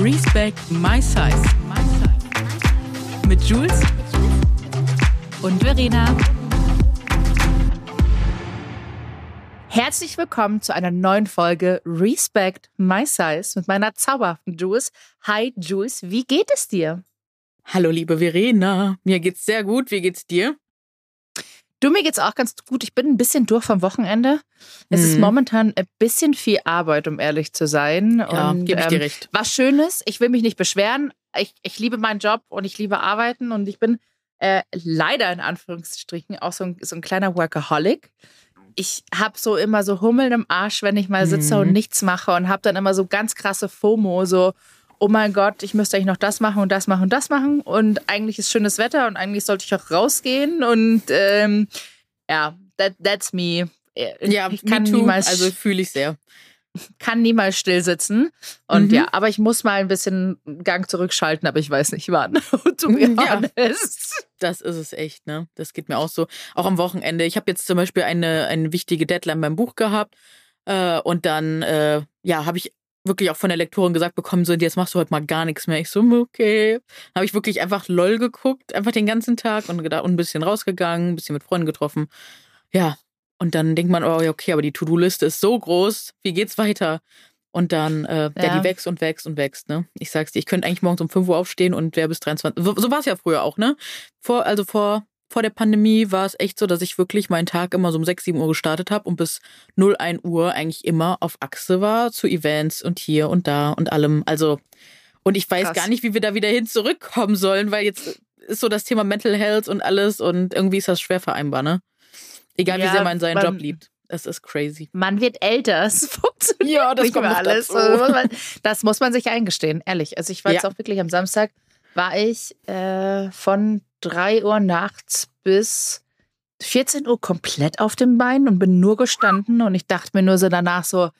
Respect My Size. Mit Jules und Verena. Herzlich willkommen zu einer neuen Folge Respect My Size mit meiner zauberhaften Jules. Hi Jules, wie geht es dir? Hallo liebe Verena, mir geht's sehr gut. Wie geht's dir? Du, mir geht's auch ganz gut. Ich bin ein bisschen durch vom Wochenende. Es ist Mhm. momentan ein bisschen viel Arbeit, um ehrlich zu sein. Ja, und, gebe ich dir ähm, recht. Was Schönes, ich will mich nicht beschweren. Ich, ich liebe meinen Job und ich liebe Arbeiten und ich bin äh, leider in Anführungsstrichen auch so ein, so ein kleiner Workaholic. Ich habe so immer so Hummeln im Arsch, wenn ich mal sitze Mhm. und nichts mache und habe dann immer so ganz krasse FOMO, so oh mein Gott, ich müsste eigentlich noch das machen und das machen und das machen und eigentlich ist schönes Wetter und eigentlich sollte ich auch rausgehen und ähm, ja, that, that's me. Ja, ich kann me niemals Also fühle ich sehr. kann niemals still sitzen. Und Mhm. ja, aber ich muss mal ein bisschen Gang zurückschalten, aber ich weiß nicht wann. to be Ja. honest. Das ist es echt, ne? Das geht mir auch so. Auch am Wochenende. Ich habe jetzt zum Beispiel eine, eine wichtige Deadline beim Buch gehabt. Äh, und dann, äh, ja, habe ich wirklich auch von der Lektorin gesagt bekommen, so, jetzt machst du heute mal gar nichts mehr. Ich so, okay. Habe ich wirklich einfach LOL geguckt, einfach den ganzen Tag und, und ein bisschen rausgegangen, ein bisschen mit Freunden getroffen. Ja. Und dann denkt man, oh, ja, okay, aber die To-Do-Liste ist so groß. Wie geht's weiter? Und dann, äh, ja. Ja. die wächst und wächst und wächst, ne? Ich sag's dir, ich könnte eigentlich morgens um 5 Uhr aufstehen und wäre bis 23. So, so war es ja früher auch, ne? Vor, also vor, vor der Pandemie war es echt so, dass ich wirklich meinen Tag immer so um 6, 7 Uhr gestartet habe und bis 0, 1 Uhr eigentlich immer auf Achse war zu Events und hier und da und allem. Also, und ich weiß Krass. gar nicht, wie wir da wieder hin zurückkommen sollen, weil jetzt ist so das Thema Mental Health und alles und irgendwie ist das schwer vereinbar, ne? Egal wie Ja, sehr man seinen man- Job liebt. Es ist crazy. Man wird älter, es funktioniert Ja, das nicht kommt alles. Das muss, man, das sich eingestehen, ehrlich. Also ich war jetzt Ja. auch wirklich am Samstag, war ich äh, von 3 Uhr nachts bis 14 Uhr komplett auf dem Bein und bin nur gestanden und ich dachte mir nur so danach so,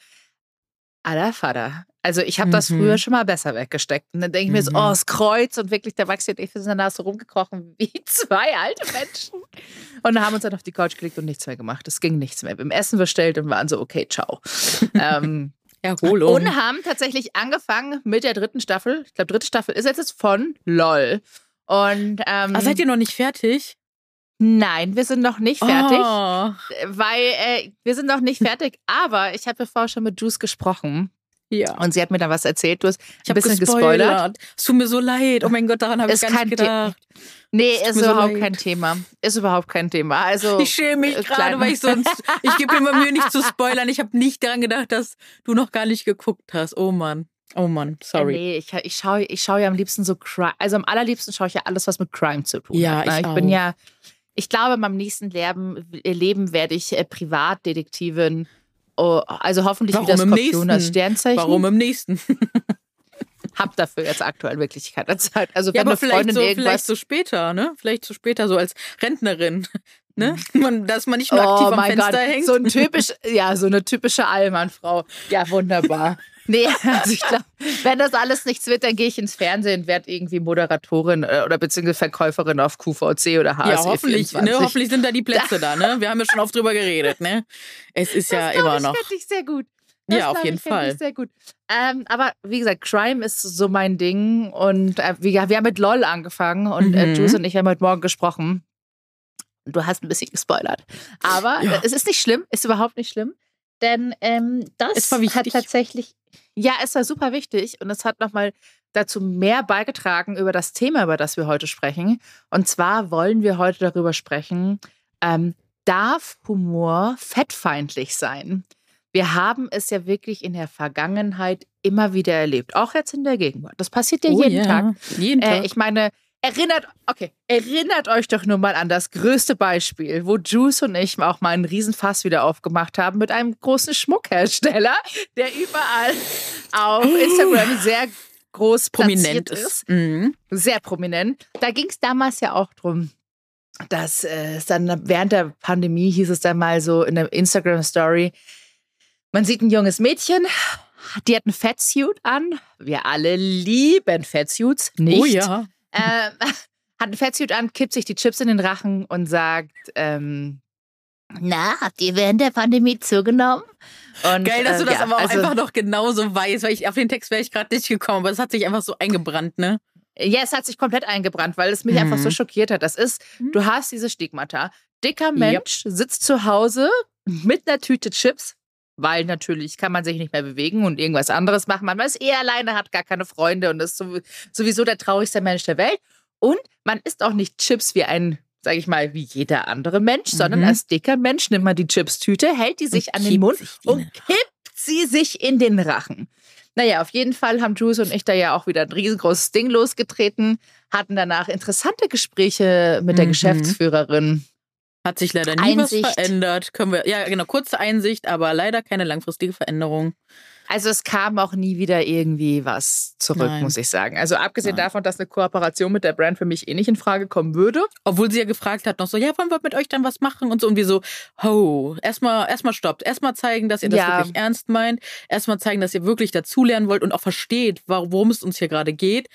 aller Vater. Also ich habe das Mhm. früher schon mal besser weggesteckt. Und dann denke ich mir so, Mhm. oh, das Kreuz und wirklich der Maxi und ich sind danach so rumgekrochen wie zwei alte Menschen. Und dann haben uns dann auf die Couch gelegt und nichts mehr gemacht. Es ging nichts mehr. Wir haben Essen bestellt und waren so, okay, ciao. ähm, Erholung. und haben tatsächlich angefangen mit der dritten Staffel. Ich glaube, dritte Staffel ist jetzt von LOL. Und ähm, Ah, seid ihr noch nicht fertig? nein, wir sind noch nicht fertig, Oh, weil äh, wir sind noch nicht fertig. Aber ich habe vorher schon mit Juice gesprochen ja. und sie hat mir da was erzählt. Du hast Ich ein bisschen gespoilert. gespoilert. Es tut mir so leid. Oh mein Gott, daran habe ich gar nicht kein The- gedacht. Nee, ist so überhaupt leid. kein Thema. Ist überhaupt kein Thema. Also Ich schäme mich äh, gerade, weil ich sonst. Ich gebe immer Mühe, nicht zu spoilern. Ich habe nicht daran gedacht, dass du noch gar nicht geguckt hast. Oh Mann. Oh Mann, sorry. Nee, ich, ich schaue ich schau ja am liebsten so Crime. Also am allerliebsten schaue ich ja alles, was mit Crime zu tun Ja, hat. ne? ich ich bin auch. ja, ich glaube, in meinem nächsten Leben, Leben werde ich äh, Privatdetektivin. Oh, also hoffentlich Warum wieder Skorpion als? Sternzeichen. Warum im nächsten? Hab dafür jetzt aktuell wirklich keine Zeit. Also wenn Ja, aber eine vielleicht Freundin so, vielleicht irgendwas. so später, ne? Vielleicht so später, so als Rentnerin. Ne? Man, dass man nicht nur aktiv oh am Fenster Gott, hängt. so ein typisch, ja, so eine typische Allmann-Frau. Ja, wunderbar. Nee, also ich glaube, wenn das alles nichts wird, dann gehe ich ins Fernsehen und werde irgendwie Moderatorin äh, oder beziehungsweise Verkäuferin auf QVC oder HSE ja, hoffentlich, 24. ne? Hoffentlich sind da die Plätze da, ne? Wir haben ja schon oft drüber geredet, ne? Es ist ja das glaub immer ich, noch. fände ich sehr gut. Ja, Das auf glaub jeden ich, Fall. Ich sehr gut. Ähm, aber wie gesagt, Crime ist so mein Ding und äh, wir, wir haben mit LOL angefangen und äh, Mhm. Juice und ich haben heute Morgen gesprochen. Du hast ein bisschen gespoilert. Aber Ja. äh, es ist nicht schlimm, ist überhaupt nicht schlimm. Denn ähm, das hat tatsächlich, ja, es war super wichtig und es hat nochmal dazu mehr beigetragen über das Thema, über das wir heute sprechen. Und zwar wollen wir heute darüber sprechen, ähm, darf Humor fettfeindlich sein? Wir haben es ja wirklich in der Vergangenheit immer wieder erlebt, auch jetzt in der Gegenwart. Das passiert ja Oh jeden Tag. Jeden Tag. Äh, ich meine, erinnert, okay, erinnert euch doch nur mal an das größte Beispiel, wo Juice und ich auch mal einen Riesenfass wieder aufgemacht haben mit einem großen Schmuckhersteller, der überall auf Instagram sehr groß Prominent ist. Mhm. sehr prominent. Da ging es damals ja auch drum, dass äh, es dann während der Pandemie hieß es dann mal so in der Instagram-Story, man sieht ein junges Mädchen, die hat ein Fettsuit an. Wir alle lieben Fettsuits, nicht? Oh ja. Ähm, hat ein Fettsuit an, kippt sich die Chips in den Rachen und sagt, ähm, Na, habt ihr während der Pandemie zugenommen? Und, Geil, dass du das ja, aber auch also, einfach noch genauso weißt, weil ich auf den Text wäre ich gerade nicht gekommen, aber es hat sich einfach so eingebrannt, ne? Ja, es hat sich komplett eingebrannt, weil es mich mhm. einfach so schockiert hat. Das ist, mhm. du hast diese Stigmata. Dicker Mensch yep. sitzt zu Hause mit einer Tüte Chips, weil natürlich kann man sich nicht mehr bewegen und irgendwas anderes machen. Man ist eh alleine, hat gar keine Freunde und ist sowieso der traurigste Mensch der Welt. Und man isst auch nicht Chips wie ein, sag ich mal, wie jeder andere Mensch, mhm. sondern als dicker Mensch nimmt man die Chips-Tüte, hält die sich und an den Mund und kippt sie sich in den Rachen. Naja, auf jeden Fall haben Juice und ich da ja auch wieder ein riesengroßes Ding losgetreten, hatten danach interessante Gespräche mit der mhm. Geschäftsführerin. Hat sich leider nie Einsicht. was verändert. Können wir, ja, genau, kurze Einsicht, aber leider keine langfristige Veränderung. Also es kam auch nie wieder irgendwie was zurück, Nein. muss ich sagen. Also abgesehen Nein. davon, dass eine Kooperation mit der Brand für mich eh nicht in Frage kommen würde. Obwohl sie ja gefragt hat noch so, ja, wollen wir mit euch dann was machen und so und wie so, ho, erstmal erstmal stoppt, erstmal zeigen, dass ihr das ja. wirklich ernst meint, erstmal zeigen, dass ihr wirklich dazulernen wollt und auch versteht, worum es uns hier gerade geht.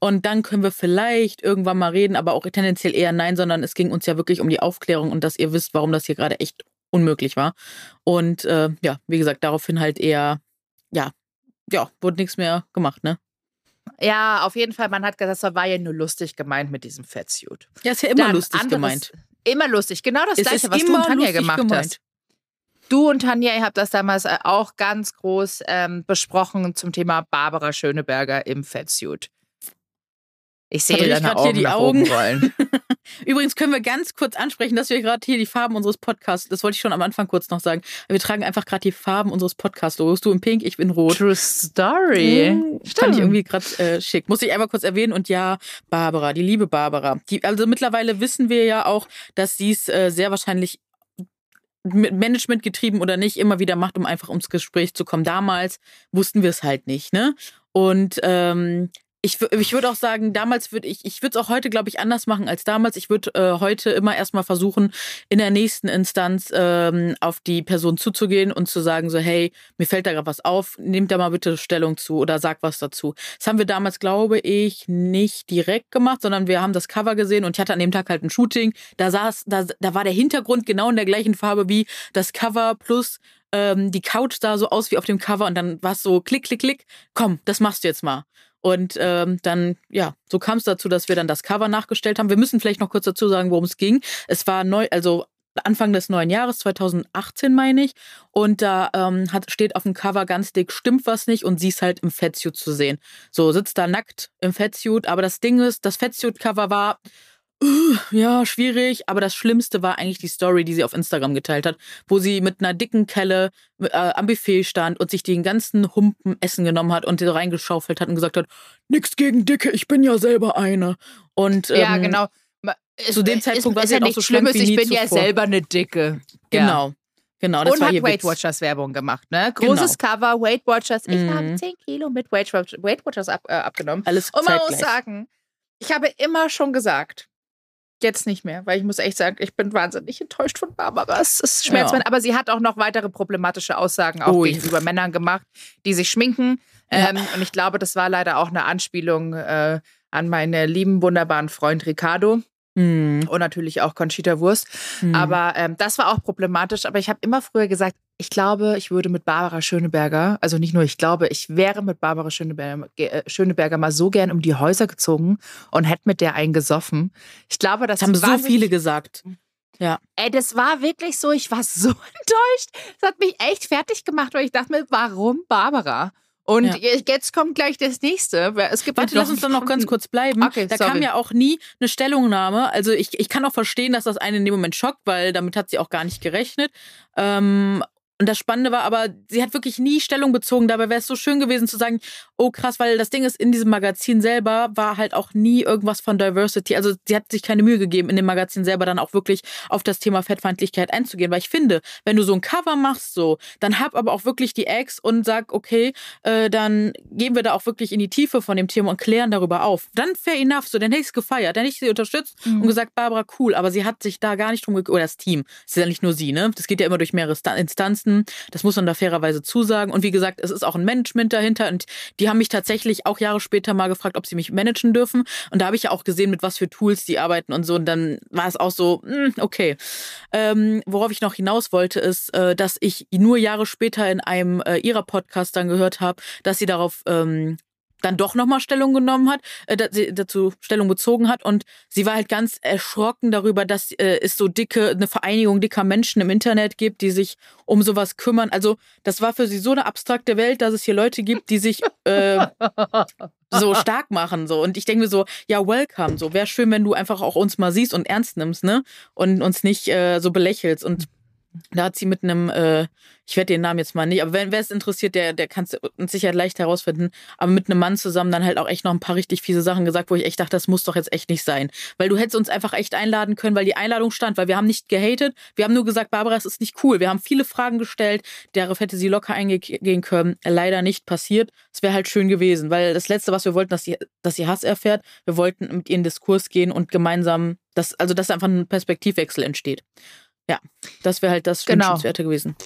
Und dann können wir vielleicht irgendwann mal reden, aber auch tendenziell eher nein, sondern es ging uns ja wirklich um die Aufklärung und dass ihr wisst, warum das hier gerade echt unmöglich war. Und äh, ja, wie gesagt, daraufhin halt eher ja, ja, wurde nichts mehr gemacht, ne? Ja, auf jeden Fall. Man hat gesagt, das war ja nur lustig gemeint mit diesem Fettsuit. Ja, ist ja immer Dann lustig anderes, gemeint. Immer lustig. Genau das es Gleiche, was du und Tanja gemacht gemeint. hast. Du und Tanja, ihr habt das damals äh, auch ganz groß ähm, besprochen zum Thema Barbara Schöneberger im Fettsuit. Ich sehe deine Augen hier die Augen rollen. Übrigens können wir ganz kurz ansprechen, dass wir gerade hier die Farben unseres Podcasts, das wollte ich schon am Anfang kurz noch sagen, wir tragen einfach gerade die Farben unseres Podcast-Logos. Du in pink, ich bin rot. True Story. Mhm, fand ich irgendwie gerade äh, schick. Muss ich einmal kurz erwähnen. Und ja, Barbara, die liebe Barbara. Die, also mittlerweile wissen wir ja auch, dass sie es äh, sehr wahrscheinlich mit Management getrieben oder nicht immer wieder macht, um einfach ums Gespräch zu kommen. Damals wussten wir es halt nicht, ne? Und ähm, ich, ich würde auch sagen, damals würde ich, ich würde es auch heute, glaube ich, anders machen als damals. Ich würde äh, heute immer erstmal versuchen, in der nächsten Instanz ähm, auf die Person zuzugehen und zu sagen, so, hey, mir fällt da gerade was auf, nehmt da mal bitte Stellung zu oder sag was dazu. Das haben wir damals, glaube ich, nicht direkt gemacht, sondern wir haben das Cover gesehen und ich hatte an dem Tag halt ein Shooting. Da saß, da, da war der Hintergrund genau in der gleichen Farbe wie das Cover plus ähm, die Couch sah so aus wie auf dem Cover und dann war es so klick, klick, klick, komm, das machst du jetzt mal. Und ähm, dann, ja, so kam es dazu, dass wir dann das Cover nachgestellt haben. Wir müssen vielleicht noch kurz dazu sagen, worum es ging. Es war neu, also Anfang des neuen Jahres, 2018 meine ich. Und da ähm, hat, steht auf dem Cover ganz dick, stimmt was nicht und sie ist halt im Fettsuit zu sehen. So, sitzt da nackt im Fettsuit. Aber das Ding ist, das Fettsuit-Cover war ja, schwierig, aber das Schlimmste war eigentlich die Story, die sie auf Instagram geteilt hat, wo sie mit einer dicken Kelle äh, am Buffet stand und sich den ganzen Humpen Essen genommen hat und reingeschaufelt hat und gesagt hat, nix gegen Dicke, ich bin ja selber eine. Und ähm, ja, genau. zu dem Zeitpunkt ist, war sie ja halt auch so schlimm, ich bin ja selber eine Dicke. Genau. Ja. Genau, das und war hat Weight Watchers Werbung gemacht, ne? Großes genau. Cover, Weight Watchers. Ich mhm. habe 10 Kilo mit Weight, Watchers ab, äh, abgenommen. Alles Und man muss sagen, ich habe immer schon gesagt, Jetzt nicht mehr, weil ich muss echt sagen, ich bin wahnsinnig enttäuscht von Barbara. Es ist schmerzhaft, ja. aber sie hat auch noch weitere problematische Aussagen auch oh, gegenüber Männern gemacht, die sich schminken. Ja. Ähm, und ich glaube, das war leider auch eine Anspielung äh, an meinen lieben, wunderbaren Freund Ricardo. Mhm. Und natürlich auch Conchita Wurst. Mhm. Aber ähm, das war auch problematisch. Aber ich habe immer früher gesagt, ich glaube, ich würde mit Barbara Schöneberger, also nicht nur ich glaube, ich wäre mit Barbara Schöneberger, äh, Schöneberger mal so gern um die Häuser gezogen und hätte mit der einen gesoffen. Ich glaube, das, das haben so viele gesagt. Ja. Ey, das war wirklich so, ich war so enttäuscht. Das hat mich echt fertig gemacht, weil ich dachte mir, warum Barbara? Und ja. jetzt kommt gleich das nächste. Es gibt Warte, lass uns doch noch ganz kurz bleiben. Okay, da sorry. kam ja auch nie eine Stellungnahme. Also ich, ich kann auch verstehen, dass das einen in dem Moment schockt, weil damit hat sie auch gar nicht gerechnet. Ähm, und das Spannende war aber, sie hat wirklich nie Stellung bezogen. Dabei wäre es so schön gewesen zu sagen, oh krass, weil das Ding ist, in diesem Magazin selber war halt auch nie irgendwas von Diversity. Also sie hat sich keine Mühe gegeben, in dem Magazin selber dann auch wirklich auf das Thema Fettfeindlichkeit einzugehen. Weil ich finde, wenn du so ein Cover machst, so, dann hab aber auch wirklich die Ex und sag, okay, äh, dann gehen wir da auch wirklich in die Tiefe von dem Thema und klären darüber auf. Dann fair enough, so, dann hätte ich es gefeiert, dann hätte ich sie unterstützt mhm. und gesagt, Barbara, cool, aber sie hat sich da gar nicht drum gekümmert, oder das Team, es ist ja nicht nur sie, ne? Das geht ja immer durch mehrere Instanzen meisten. Das muss man da fairerweise zusagen. Und wie gesagt, es ist auch ein Management dahinter und die haben mich tatsächlich auch Jahre später mal gefragt, ob sie mich managen dürfen. Und da habe ich ja auch gesehen, mit was für Tools die arbeiten und so. Und dann war es auch so, hm, okay. Ähm, worauf ich noch hinaus wollte, ist, äh, dass ich nur Jahre später in einem äh, ihrer Podcast dann gehört habe, dass sie darauf ähm, dann doch nochmal Stellung genommen hat, äh, dazu Stellung bezogen hat. Und sie war halt ganz erschrocken darüber, dass äh, es so dicke, eine Vereinigung dicker Menschen im Internet gibt, die sich um sowas kümmern. Also das war für sie so eine abstrakte Welt, dass es hier Leute gibt, die sich äh, so stark machen so. Und ich denke mir so, ja welcome, so. Wäre schön, wenn du einfach auch uns mal siehst und ernst nimmst, ne? Und uns nicht äh, so belächelst. Und da hat sie mit einem, äh, ich werde den Namen jetzt mal nicht, aber wer, wer es interessiert, der, der kann es mit Sicherheit leicht herausfinden, aber mit einem Mann zusammen dann halt auch echt noch ein paar richtig fiese Sachen gesagt, wo ich echt dachte, das muss doch jetzt echt nicht sein. Weil du hättest uns einfach echt einladen können, weil die Einladung stand, weil wir haben nicht gehatet, wir haben nur gesagt, Barbara, es ist nicht cool. Wir haben viele Fragen gestellt, darauf hätte sie locker eingehen können. Leider nicht passiert. Es wäre halt schön gewesen, weil das Letzte, was wir wollten, dass sie, dass sie Hass erfährt, wir wollten mit ihr in Diskurs gehen und gemeinsam, das, also dass einfach ein Perspektivwechsel entsteht. Ja, das wäre halt das genau. Wünschenswerte gewesen.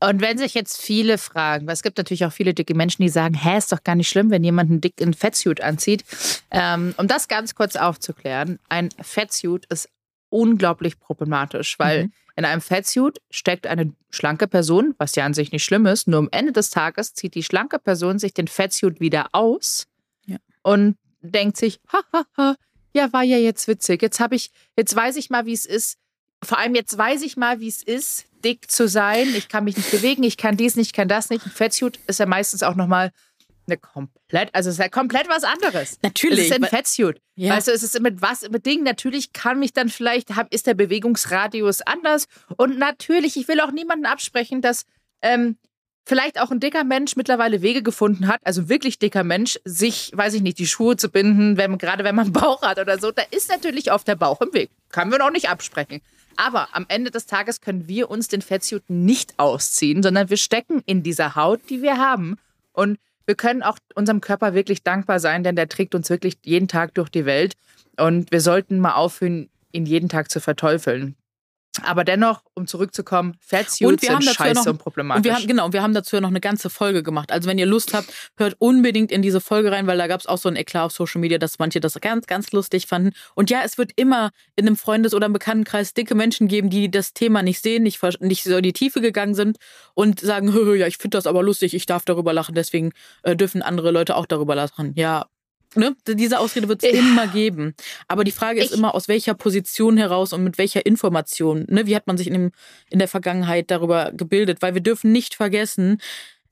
Und wenn sich jetzt viele fragen, weil es gibt natürlich auch viele dicke Menschen, die sagen, hä, ist doch gar nicht schlimm, wenn jemand einen dicken Fettsuit anzieht. Ähm, um das ganz kurz aufzuklären, ein Fettsuit ist unglaublich problematisch, weil mhm. in einem Fettsuit steckt eine schlanke Person, was ja an sich nicht schlimm ist, nur am Ende des Tages zieht die schlanke Person sich den Fettsuit wieder aus ja. und denkt sich, hahaha, ja, war ja jetzt witzig. Jetzt habe ich, jetzt weiß ich mal, wie es ist, vor allem jetzt weiß ich mal, wie es ist, dick zu sein. Ich kann mich nicht bewegen, ich kann dies nicht, ich kann das nicht. Ein Fettsuit ist ja meistens auch nochmal eine komplett, also es ist ja komplett was anderes. Natürlich. Es ist ein Fettsuit. Ja. Weißt du, es ist mit was, mit Dingen, natürlich kann mich dann vielleicht, ist der Bewegungsradius anders. Und natürlich, ich will auch niemanden absprechen, dass ähm, vielleicht auch ein dicker Mensch mittlerweile Wege gefunden hat, also wirklich dicker Mensch, sich, weiß ich nicht, die Schuhe zu binden, wenn, gerade wenn man einen Bauch hat oder so. Da ist natürlich oft der Bauch im Weg. Kann wir noch nicht absprechen. Aber am Ende des Tages können wir uns den Fettsuit nicht ausziehen, sondern wir stecken in dieser Haut, die wir haben. Und wir können auch unserem Körper wirklich dankbar sein, denn der trägt uns wirklich jeden Tag durch die Welt. Und wir sollten mal aufhören, ihn jeden Tag zu verteufeln. Aber dennoch, um zurückzukommen, Fettsuits sind scheiße noch, und problematisch. Und wir haben, genau, wir haben dazu ja noch eine ganze Folge gemacht. Also wenn ihr Lust habt, hört unbedingt in diese Folge rein, weil da gab es auch so ein Eklat auf Social Media, dass manche das ganz, ganz lustig fanden. Und ja, es wird immer in einem Freundes- oder einem Bekanntenkreis dicke Menschen geben, die das Thema nicht sehen, nicht, nicht so in die Tiefe gegangen sind und sagen, hö, hö, ja, ich finde das aber lustig, ich darf darüber lachen, deswegen äh, dürfen andere Leute auch darüber lachen. Ja, Ne? Diese Ausrede wird es immer geben. Aber die Frage ist ich, immer, aus welcher Position heraus und mit welcher Information. Ne? Wie hat man sich in, dem, in der Vergangenheit darüber gebildet? Weil wir dürfen nicht vergessen,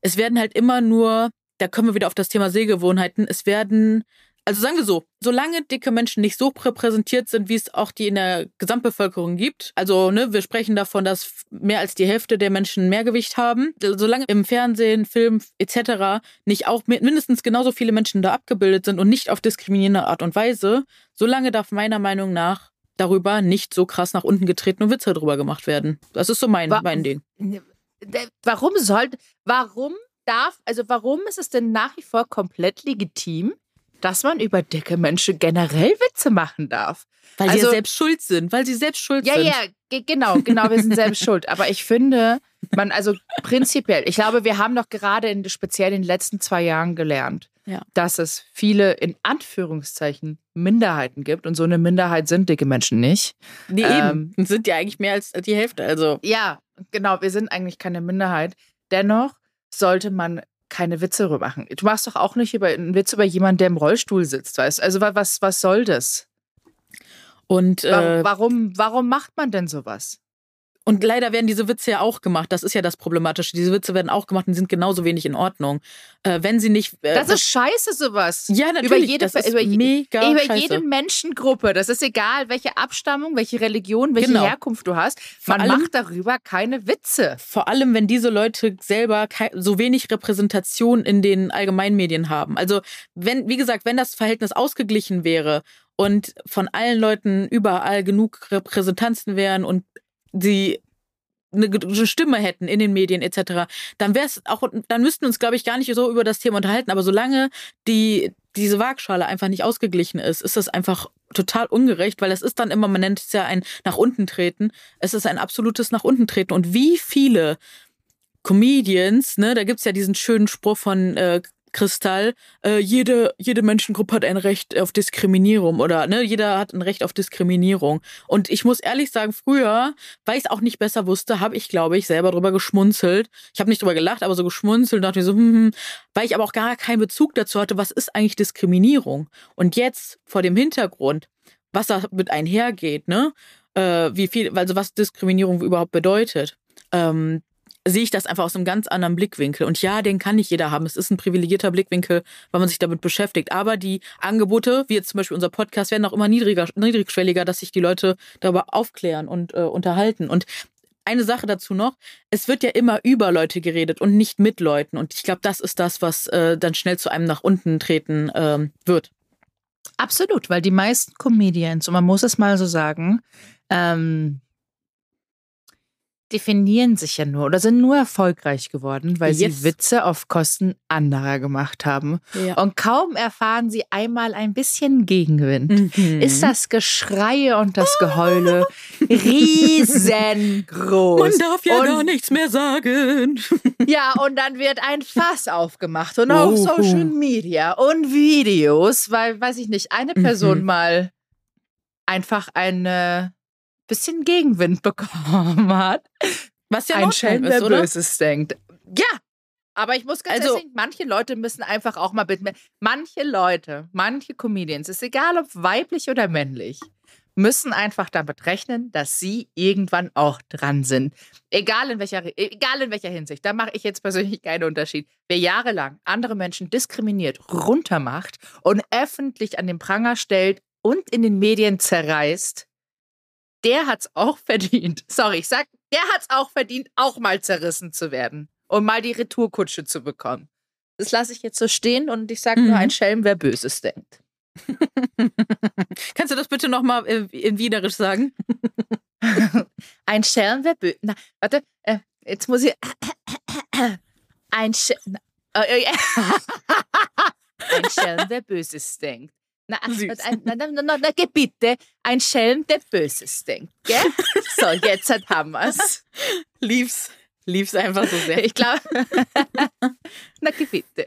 es werden halt immer nur, da kommen wir wieder auf das Thema Sehgewohnheiten, es werden also sagen wir so, solange dicke Menschen nicht so repräsentiert sind, wie es auch die in der Gesamtbevölkerung gibt, also ne, wir sprechen davon, dass mehr als die Hälfte der Menschen mehr Gewicht haben, solange im Fernsehen, Film etc. nicht auch mindestens genauso viele Menschen da abgebildet sind und nicht auf diskriminierende Art und Weise, solange darf meiner Meinung nach darüber nicht so krass nach unten getreten und Witze drüber gemacht werden. Das ist so mein, Wa mein Ding. Warum soll, warum darf, also warum ist es denn nach wie vor komplett legitim, dass man über dicke Menschen generell Witze machen darf. Weil also, sie ja selbst schuld sind, weil sie selbst schuld ja, sind. Ja, ja, genau, genau, wir sind selbst schuld. Aber ich finde, man, also prinzipiell, ich glaube, wir haben doch gerade in, speziell in den letzten zwei Jahren gelernt, ja. dass es viele in Anführungszeichen Minderheiten gibt. Und so eine Minderheit sind dicke Menschen nicht. Nee, ähm, eben. Sind ja eigentlich mehr als die Hälfte. Also. Ja, genau, wir sind eigentlich keine Minderheit. Dennoch sollte man keine Witze darüber machen. Du machst doch auch nicht über einen Witz über jemanden, der im Rollstuhl sitzt, weißt Also was, was soll das? Und äh, warum, warum macht man denn sowas? Und leider werden diese Witze ja auch gemacht. Das ist ja das Problematische. Diese Witze werden auch gemacht und sind genauso wenig in Ordnung. Äh, wenn sie nicht. Äh, das ist scheiße, sowas. Ja, natürlich. Über jede, das ist über, mega über scheiße. jede Menschengruppe. Das ist egal, welche Abstammung, welche Religion, welche genau. Herkunft du hast. Man allem, macht darüber keine Witze. Vor allem, wenn diese Leute selber so wenig Repräsentation in den Allgemeinmedien haben. Also, wenn, wie gesagt, wenn das Verhältnis ausgeglichen wäre und von allen Leuten überall genug Repräsentanzen wären und sie eine Stimme hätten in den Medien etc., dann wäre es auch, dann müssten wir uns, glaube ich, gar nicht so über das Thema unterhalten. Aber solange die diese Waagschale einfach nicht ausgeglichen ist, ist das einfach total ungerecht, weil es ist dann immer, man nennt es ja ein nach unten treten. Es ist ein absolutes nach unten treten. Und wie viele Comedians, ne, da gibt's ja diesen schönen Spruch von äh, Kristall, äh, jede, jede Menschengruppe hat ein Recht auf Diskriminierung oder ne, jeder hat ein Recht auf Diskriminierung. Und ich muss ehrlich sagen, früher, weil ich es auch nicht besser wusste, habe ich, glaube ich, selber drüber geschmunzelt. Ich habe nicht drüber gelacht, aber so geschmunzelt und dachte mir so, hm, hm, weil ich aber auch gar keinen Bezug dazu hatte, was ist eigentlich Diskriminierung? Und jetzt vor dem Hintergrund, was damit einhergeht, ne? Äh, wie viel, also was Diskriminierung überhaupt bedeutet. Ähm, sehe ich das einfach aus einem ganz anderen Blickwinkel. Und ja, den kann nicht jeder haben. Es ist ein privilegierter Blickwinkel, weil man sich damit beschäftigt. Aber die Angebote, wie jetzt zum Beispiel unser Podcast, werden auch immer niedriger, niedrigschwelliger, dass sich die Leute darüber aufklären und äh, unterhalten. Und eine Sache dazu noch, es wird ja immer über Leute geredet und nicht mit Leuten. Und ich glaube, das ist das, was äh, dann schnell zu einem nach unten treten ähm, wird. Absolut, weil die meisten Comedians, und man muss es mal so sagen, ähm, definieren sich ja nur oder sind nur erfolgreich geworden, weil yes. sie Witze auf Kosten anderer gemacht haben. Ja. Und kaum erfahren sie einmal ein bisschen Gegenwind, mhm. ist das Geschreie und das Geheule riesengroß. Man darf ja und, gar nichts mehr sagen. ja, und dann wird ein Fass aufgemacht und auch Social Media und Videos, weil, weiß ich nicht, eine Person mhm. mal einfach eine bisschen Gegenwind bekommen hat. Was ja ein Schelm, wer Böses denkt. Ja, aber ich muss ganz also, ehrlich, manche Leute müssen einfach auch mal bitten. Manche Leute, manche Comedians, ist egal ob weiblich oder männlich, müssen einfach damit rechnen, dass sie irgendwann auch dran sind. Egal in welcher, egal in welcher Hinsicht. Da mache ich jetzt persönlich keinen Unterschied. Wer jahrelang andere Menschen diskriminiert, runtermacht und öffentlich an den Pranger stellt und in den Medien zerreißt, der hat's auch verdient. Sorry, ich sag, der hat's auch verdient, auch mal zerrissen zu werden und mal die Retourkutsche zu bekommen. Das lasse ich jetzt so stehen und ich sage mhm. nur ein Schelm, wer Böses denkt. Kannst du das bitte nochmal in Wienerisch sagen? ein Schelm, wer Böses. Na, warte, äh, jetzt muss ich. ein Schelm. Äh, äh, ein Schelm, wer Böses denkt. Na, ein, na, na, na, na, bitte, ein Schelm, der Böses denkt, gell? So, jetzt haben wir's. Lieb's, lieb's einfach so sehr. Ich glaube, na, bitte.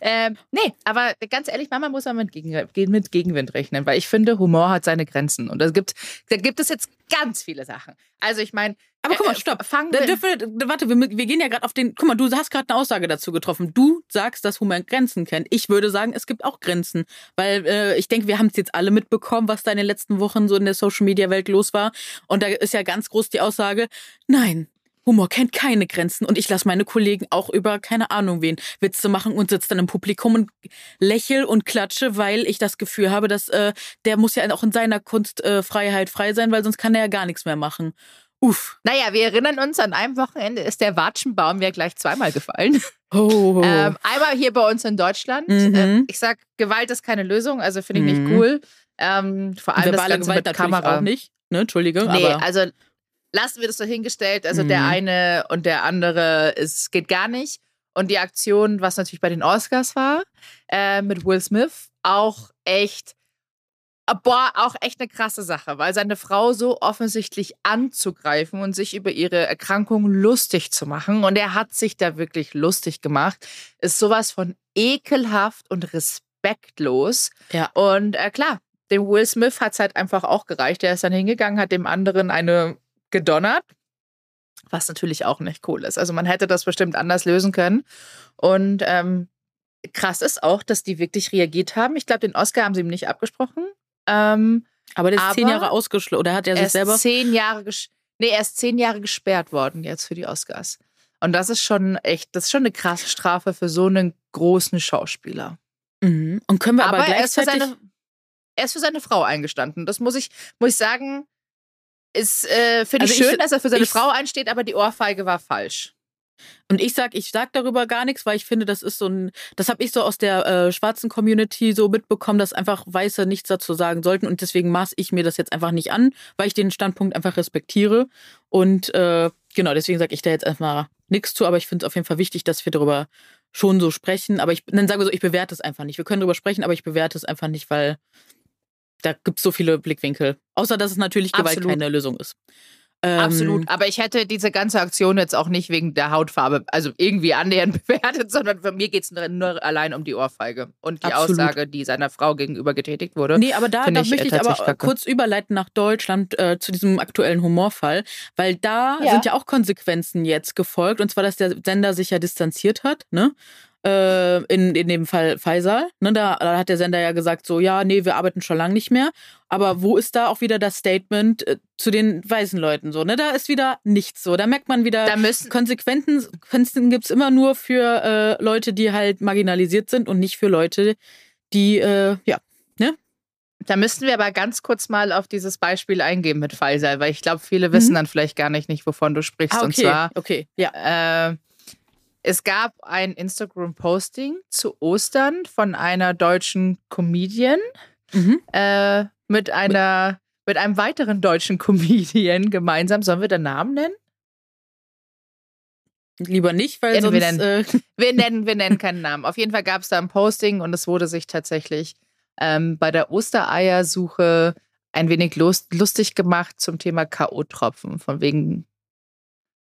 Ähm, nee, aber ganz ehrlich, Mama muss man mit, Gegen mit Gegenwind rechnen, weil ich finde, Humor hat seine Grenzen. Und da gibt, da gibt es jetzt ganz viele Sachen. Also ich meine, aber guck mal, äh, stopp. Fangen wir, wir, warte, wir, wir gehen ja gerade auf den. Guck mal, du hast gerade eine Aussage dazu getroffen. Du sagst, dass Humor Grenzen kennt. Ich würde sagen, es gibt auch Grenzen. Weil äh, ich denke, wir haben es jetzt alle mitbekommen, was da in den letzten Wochen so in der Social Media Welt los war. Und da ist ja ganz groß die Aussage, nein, Humor kennt keine Grenzen und ich lasse meine Kollegen auch über keine Ahnung wen Witze machen und sitze dann im Publikum und lächel und klatsche, weil ich das Gefühl habe, dass äh, der muss ja auch in seiner Kunstfreiheit äh, frei sein, weil sonst kann er ja gar nichts mehr machen. Uff. Naja, wir erinnern uns, an einem Wochenende ist der Watschenbaum ja gleich zweimal gefallen. Oh. ähm, einmal hier bei uns in Deutschland. Mhm. Ähm, ich sag, Gewalt ist keine Lösung, also finde ich mhm. nicht cool. Ähm, vor allem das Ganze Gewalt mit Kamera. auch nicht. Ne, Entschuldige. Nee, aber also lassen wir das so hingestellt. Also mhm. der eine und der andere, es geht gar nicht. Und die Aktion, was natürlich bei den Oscars war, äh, mit Will Smith, auch echt, boah, auch echt eine krasse Sache, weil seine Frau so offensichtlich anzugreifen und sich über ihre Erkrankung lustig zu machen. Und er hat sich da wirklich lustig gemacht. Ist sowas von ekelhaft und respektlos. Ja. Und äh, klar, dem Will Smith hat es halt einfach auch gereicht. Er ist dann hingegangen, hat dem anderen eine gedonnert, was natürlich auch nicht cool ist. Also man hätte das bestimmt anders lösen können. Und ähm, krass ist auch, dass die wirklich reagiert haben. Ich glaube, den Oscar haben sie ihm nicht abgesprochen. Ähm, aber der ist zehn Jahre ausgeschlossen. Oder hat er sich er selber? Zehn Jahre nee, er ist zehn Jahre gesperrt worden jetzt für die Oscars. Und das ist schon echt, das ist schon eine krasse Strafe für so einen großen Schauspieler. Mhm. Und können wir aber, aber gleichzeitig... Er ist, seine, er ist, für seine, Frau eingestanden. Das muss ich, muss ich sagen, ist, äh, finde also ich schön, ich, dass er für seine ich, Frau einsteht, aber die Ohrfeige war falsch. Und ich sag, ich sag darüber gar nichts, weil ich finde, das ist so ein, das habe ich so aus der äh, schwarzen Community so mitbekommen, dass einfach Weiße nichts dazu sagen sollten und deswegen maß ich mir das jetzt einfach nicht an, weil ich den Standpunkt einfach respektiere und äh, genau deswegen sage ich da jetzt einfach nichts zu, aber ich finde es auf jeden Fall wichtig, dass wir darüber schon so sprechen, aber ich dann sagen wir so, ich bewerte es einfach nicht. Wir können darüber sprechen, aber ich bewerte es einfach nicht, weil da gibt es so viele Blickwinkel. Außer dass es natürlich Gewalt Absolut. keine Lösung ist. Ähm, Absolut. Aber ich hätte diese ganze Aktion jetzt auch nicht wegen der Hautfarbe, also irgendwie annähernd bewertet, sondern für mir geht es nur allein um die Ohrfeige und die Absolut. Aussage, die seiner Frau gegenüber getätigt wurde. Nee, aber da, da ich, möchte äh, ich aber kacke. kurz überleiten nach Deutschland äh, zu diesem aktuellen Humorfall, weil da Ja. sind ja auch Konsequenzen jetzt gefolgt und zwar, dass der Sender sich ja distanziert hat, ne? Äh, in, in dem Fall Faisal. Ne, da, da hat der Sender ja gesagt, so, ja, nee, wir arbeiten schon lange nicht mehr. Aber wo ist da auch wieder das Statement äh, zu den weißen Leuten? So, ne? Da ist wieder nichts so. Da merkt man wieder, Da müssen, Konsequenzen, Konsequenzen gibt es immer nur für äh, Leute, die halt marginalisiert sind und nicht für Leute, die, äh, ja, da müssten wir aber ganz kurz mal auf dieses Beispiel eingehen mit Faisal, weil ich glaube, viele wissen Mhm. dann vielleicht gar nicht, nicht wovon du sprichst. Ah, Und okay, zwar, okay, ja. Es gab ein Instagram-Posting zu Ostern von einer deutschen Comedian Mhm. äh, mit einer mit einem weiteren deutschen Comedian gemeinsam. Sollen wir den Namen nennen? Lieber nicht, weil Ja, wir sonst. Äh, Wir nennen, wir nennen keinen Namen. Auf jeden Fall gab es da ein Posting und es wurde sich tatsächlich ähm, bei der Ostereiersuche ein wenig lust, lustig gemacht zum Thema K.O.-Tropfen. Von wegen,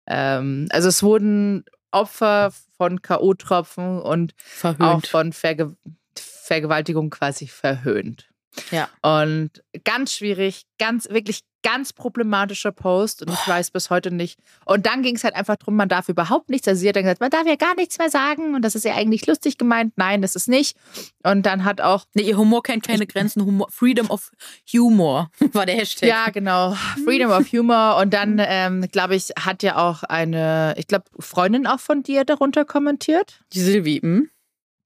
ähm, also es wurden Opfer von K.O.-Tropfen und auch verhöhnt. von Verge Vergewaltigung quasi verhöhnt. Ja. Und ganz schwierig, ganz, wirklich ganz problematischer Post und ich weiß bis heute nicht. Und dann ging es halt einfach drum, man darf überhaupt nichts. Also sie hat dann gesagt, man darf ja gar nichts mehr sagen und das ist ja eigentlich lustig gemeint. Nein, das ist nicht. Und dann hat auch, Nee, ihr Humor kennt keine Grenzen. Humor, Freedom of Humor war der Hashtag. ja genau, Freedom of Humor. Und dann, ähm, glaube ich, hat ja auch eine, ich glaube, Freundin auch von dir darunter kommentiert. Die Silvi, hm?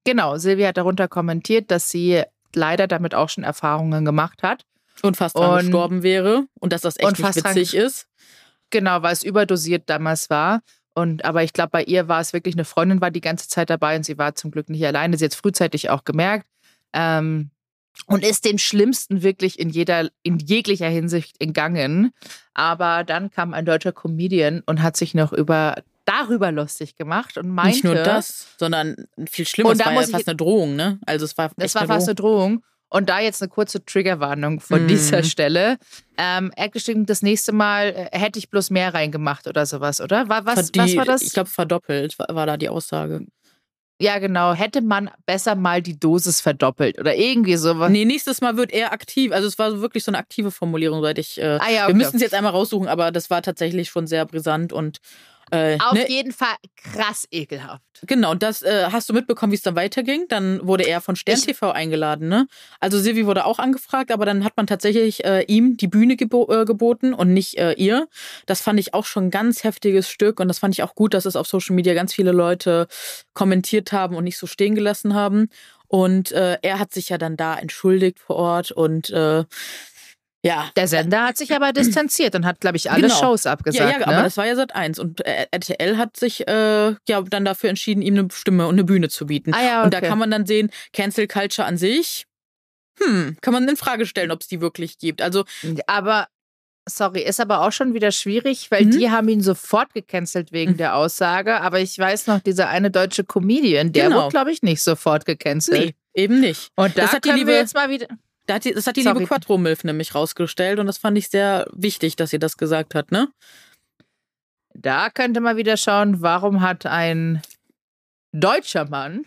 Genau, Silvia hat darunter kommentiert, dass sie leider damit auch schon Erfahrungen gemacht hat. Und fast Und- gestorben wäre. Und dass das echt nicht fast dran witzig ist. Genau, weil es überdosiert damals war. Und aber ich glaube, bei ihr war es wirklich eine Freundin war die ganze Zeit dabei und sie war zum Glück nicht alleine. Sie hat es frühzeitig auch gemerkt. Ähm, und ist dem Schlimmsten wirklich in jeder, in jeglicher Hinsicht entgangen. Aber dann kam ein deutscher Comedian und hat sich noch über darüber lustig gemacht und meinte, nicht nur das, sondern viel schlimmer. Und Es da war ja ich fast jetzt- eine Drohung, ne? Also es war das echt war fast eine Drohung. Und da jetzt eine kurze Triggerwarnung von Mhm. dieser Stelle. Ähm, er hat geschrieben, das nächste Mal äh, hätte ich bloß mehr reingemacht oder sowas, oder? War, was, Die- was war das? Ich glaube, verdoppelt war, war da die Aussage. Ja, genau. Hätte man besser mal die Dosis verdoppelt oder irgendwie sowas. Nee, nächstes Mal wird er aktiv. Also es war wirklich so eine aktive Formulierung, seit ich. Äh, Ah ja, okay. Wir müssten es jetzt einmal raussuchen, aber das war tatsächlich schon sehr brisant und. Äh, Auf ne, jeden Fall krass ekelhaft. Genau, und das äh, hast du mitbekommen, wie es dann weiterging. Dann wurde er von Stern TV eingeladen, ne? Also Silvi wurde auch angefragt, aber dann hat man tatsächlich äh, ihm die Bühne gebo äh, geboten und nicht äh, ihr. Das fand ich auch schon ein ganz heftiges Stück und das fand ich auch gut, dass es auf Social Media ganz viele Leute kommentiert haben und nicht so stehen gelassen haben. Und äh, er hat sich ja dann da entschuldigt vor Ort und äh, ja, Der Sender hat sich aber distanziert und hat, glaube ich, alle Genau. Shows abgesagt. ja, ja, ne? aber das war ja Sat 1 und äh, RTL hat sich äh, ja dann dafür entschieden, ihm eine Stimme und eine Bühne zu bieten. ah, ja, okay. Und da kann man dann sehen, Cancel Culture an sich, hm, kann man in Frage stellen, ob es die wirklich gibt. Also, aber, sorry, ist aber auch schon wieder schwierig, weil Mhm. die haben ihn sofort gecancelt wegen Mhm. der Aussage. Aber ich weiß noch, dieser eine deutsche Comedian, der Genau. wurde, glaube ich, nicht sofort gecancelt. nee, eben nicht. Und da Das hat die können wir liebe- jetzt mal wieder. Hat die, das hat die Sorry. liebe Quattro-Milf nämlich rausgestellt und das fand ich sehr wichtig, dass sie das gesagt hat, ne? Da könnte man wieder schauen, warum hat ein deutscher Mann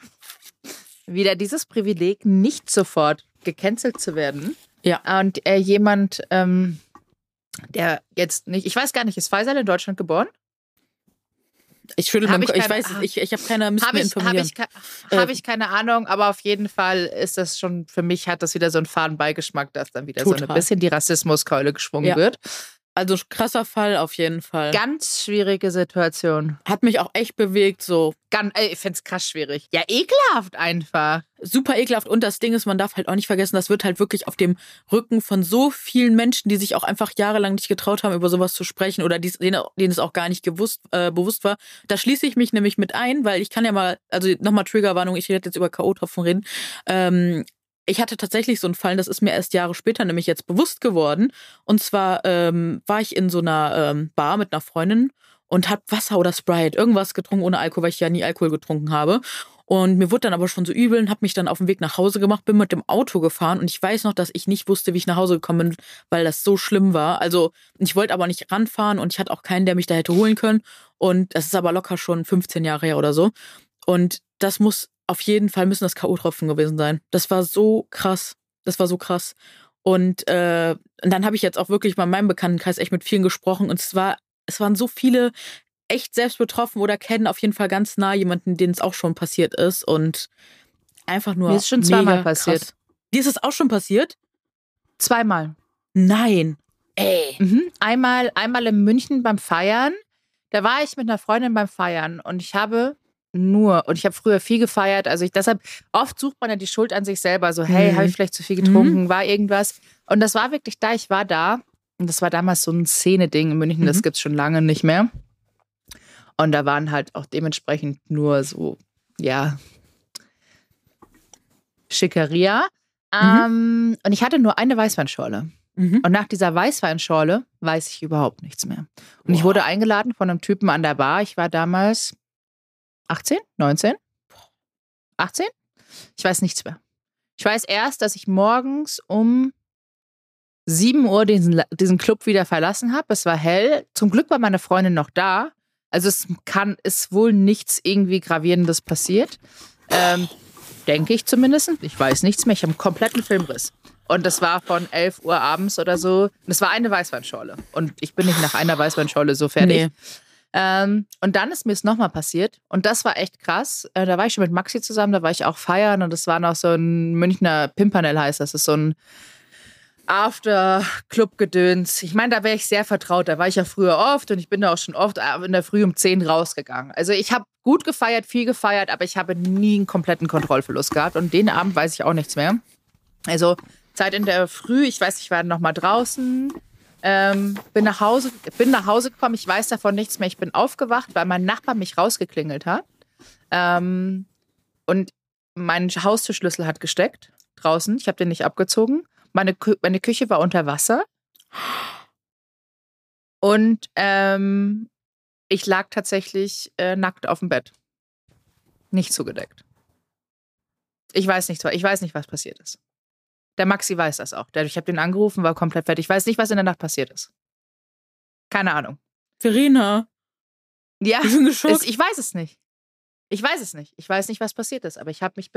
wieder dieses Privileg, nicht sofort gecancelt zu werden. Ja. Und äh, jemand, ähm, der jetzt nicht, ich weiß gar nicht, ist Faisal in Deutschland geboren? Ich schüttel Hab ich Kopf. Ich weiß es, ich, ich habe keine, Habe mir ich, hab informieren. ich, ke- Äh, hab ich keine Ahnung, aber auf jeden Fall ist das schon, für mich hat das wieder so einen faden Beigeschmack, dass dann wieder so Total. ein bisschen die Rassismuskeule geschwungen Ja. wird. Also krasser Fall auf jeden Fall. Ganz schwierige Situation. Hat mich auch echt bewegt, so Ganz, ey, ich finde es krass schwierig. Ja, ekelhaft einfach. super ekelhaft. Und das Ding ist, man darf halt auch nicht vergessen, das wird halt wirklich auf dem Rücken von so vielen Menschen, die sich auch einfach jahrelang nicht getraut haben, über sowas zu sprechen oder dies- denen, denen es auch gar nicht gewusst, äh, bewusst war. Da schließe ich mich nämlich mit ein, weil ich kann ja mal, also nochmal Triggerwarnung, ich rede jetzt über K.O.-Tropfen reden. Ähm, ich hatte tatsächlich so einen Fall, das ist mir erst Jahre später nämlich jetzt bewusst geworden. Und zwar ähm, war ich in so einer ähm, Bar mit einer Freundin und hab Wasser oder Sprite, irgendwas getrunken ohne Alkohol, weil ich ja nie Alkohol getrunken habe. Und mir wurde dann aber schon so übel und habe mich dann auf den Weg nach Hause gemacht, bin mit dem Auto gefahren und ich weiß noch, dass ich nicht wusste, wie ich nach Hause gekommen bin, weil das so schlimm war. Also ich wollte aber nicht ranfahren und ich hatte auch keinen, der mich da hätte holen können. Und das ist aber locker schon 15 Jahre her oder so. Und das muss auf jeden Fall müssen das K.O.-Tropfen gewesen sein. Das war so krass. Das war so krass. Und, äh, und dann habe ich jetzt auch wirklich bei meinem Bekanntenkreis echt mit vielen gesprochen und es war, es waren so viele echt selbst betroffen oder kennen auf jeden Fall ganz nah jemanden, denen es auch schon passiert ist und einfach nur. Mir ist schon zweimal passiert. Krass. Dir ist es auch schon passiert? Zweimal. Nein. Ey. Mhm. Einmal, einmal in München beim Feiern. Da war ich mit einer Freundin beim Feiern und ich habe nur, und ich habe früher viel gefeiert, also ich deshalb, oft sucht man ja die Schuld an sich selber, so, hey, mhm. habe ich vielleicht zu viel getrunken, mhm. war irgendwas. Und das war wirklich da, ich war da. Und das war damals so ein Szene-Ding in München, mhm. das gibt es schon lange nicht mehr. Und da waren halt auch dementsprechend nur so, ja, Schickeria. Mhm. Ähm, und ich hatte nur eine Weißweinschorle. Mhm. Und nach dieser Weißweinschorle weiß ich überhaupt nichts mehr. Und wow. ich wurde eingeladen von einem Typen an der Bar. Ich war damals 18, 19, 18? Ich weiß nichts mehr. Ich weiß erst, dass ich morgens um 7 Uhr diesen, diesen Club wieder verlassen habe. Es war hell. Zum Glück war meine Freundin noch da. Also es kann, ist wohl nichts irgendwie Gravierendes passiert. Ähm, denke ich zumindest. Ich weiß nichts mehr. Ich habe einen kompletten Filmriss. Und das war von 11 Uhr abends oder so. Das war eine Weißweinschorle. Und ich bin nicht nach einer Weißweinschorle so fertig. Nee. Ähm, und dann ist mir es nochmal passiert. Und das war echt krass. Äh, da war ich schon mit Maxi zusammen, da war ich auch feiern. Und es war noch so ein Münchner Pimpernel heißt das. Das ist so ein After-Club-Gedöns. Ich meine, da wäre ich sehr vertraut. Da war ich ja früher oft und ich bin da auch schon oft äh, in der Früh um 10 rausgegangen. Also ich habe gut gefeiert, viel gefeiert, aber ich habe nie einen kompletten Kontrollverlust gehabt. Und den Abend weiß ich auch nichts mehr. Also Zeit in der Früh, ich weiß, ich war noch mal draußen, ähm, bin nach Hause, bin nach Hause gekommen. Ich weiß davon nichts mehr. Ich bin aufgewacht, weil mein Nachbar mich rausgeklingelt hat. Ähm, und mein Haustürschlüssel hat gesteckt draußen. Ich habe den nicht abgezogen. Meine, Kü meine Küche war unter Wasser. Und ähm, ich lag tatsächlich äh, nackt auf dem Bett. Nicht zugedeckt. Ich weiß nicht, ich weiß nicht, was passiert ist. Der Maxi weiß das auch. Ich habe den angerufen, war komplett fertig. Ich weiß nicht, was in der Nacht passiert ist. Keine Ahnung. Verena. Ja, geschockt. ich weiß es nicht. Ich weiß es nicht. Ich weiß nicht, was passiert ist. Aber ich habe mich,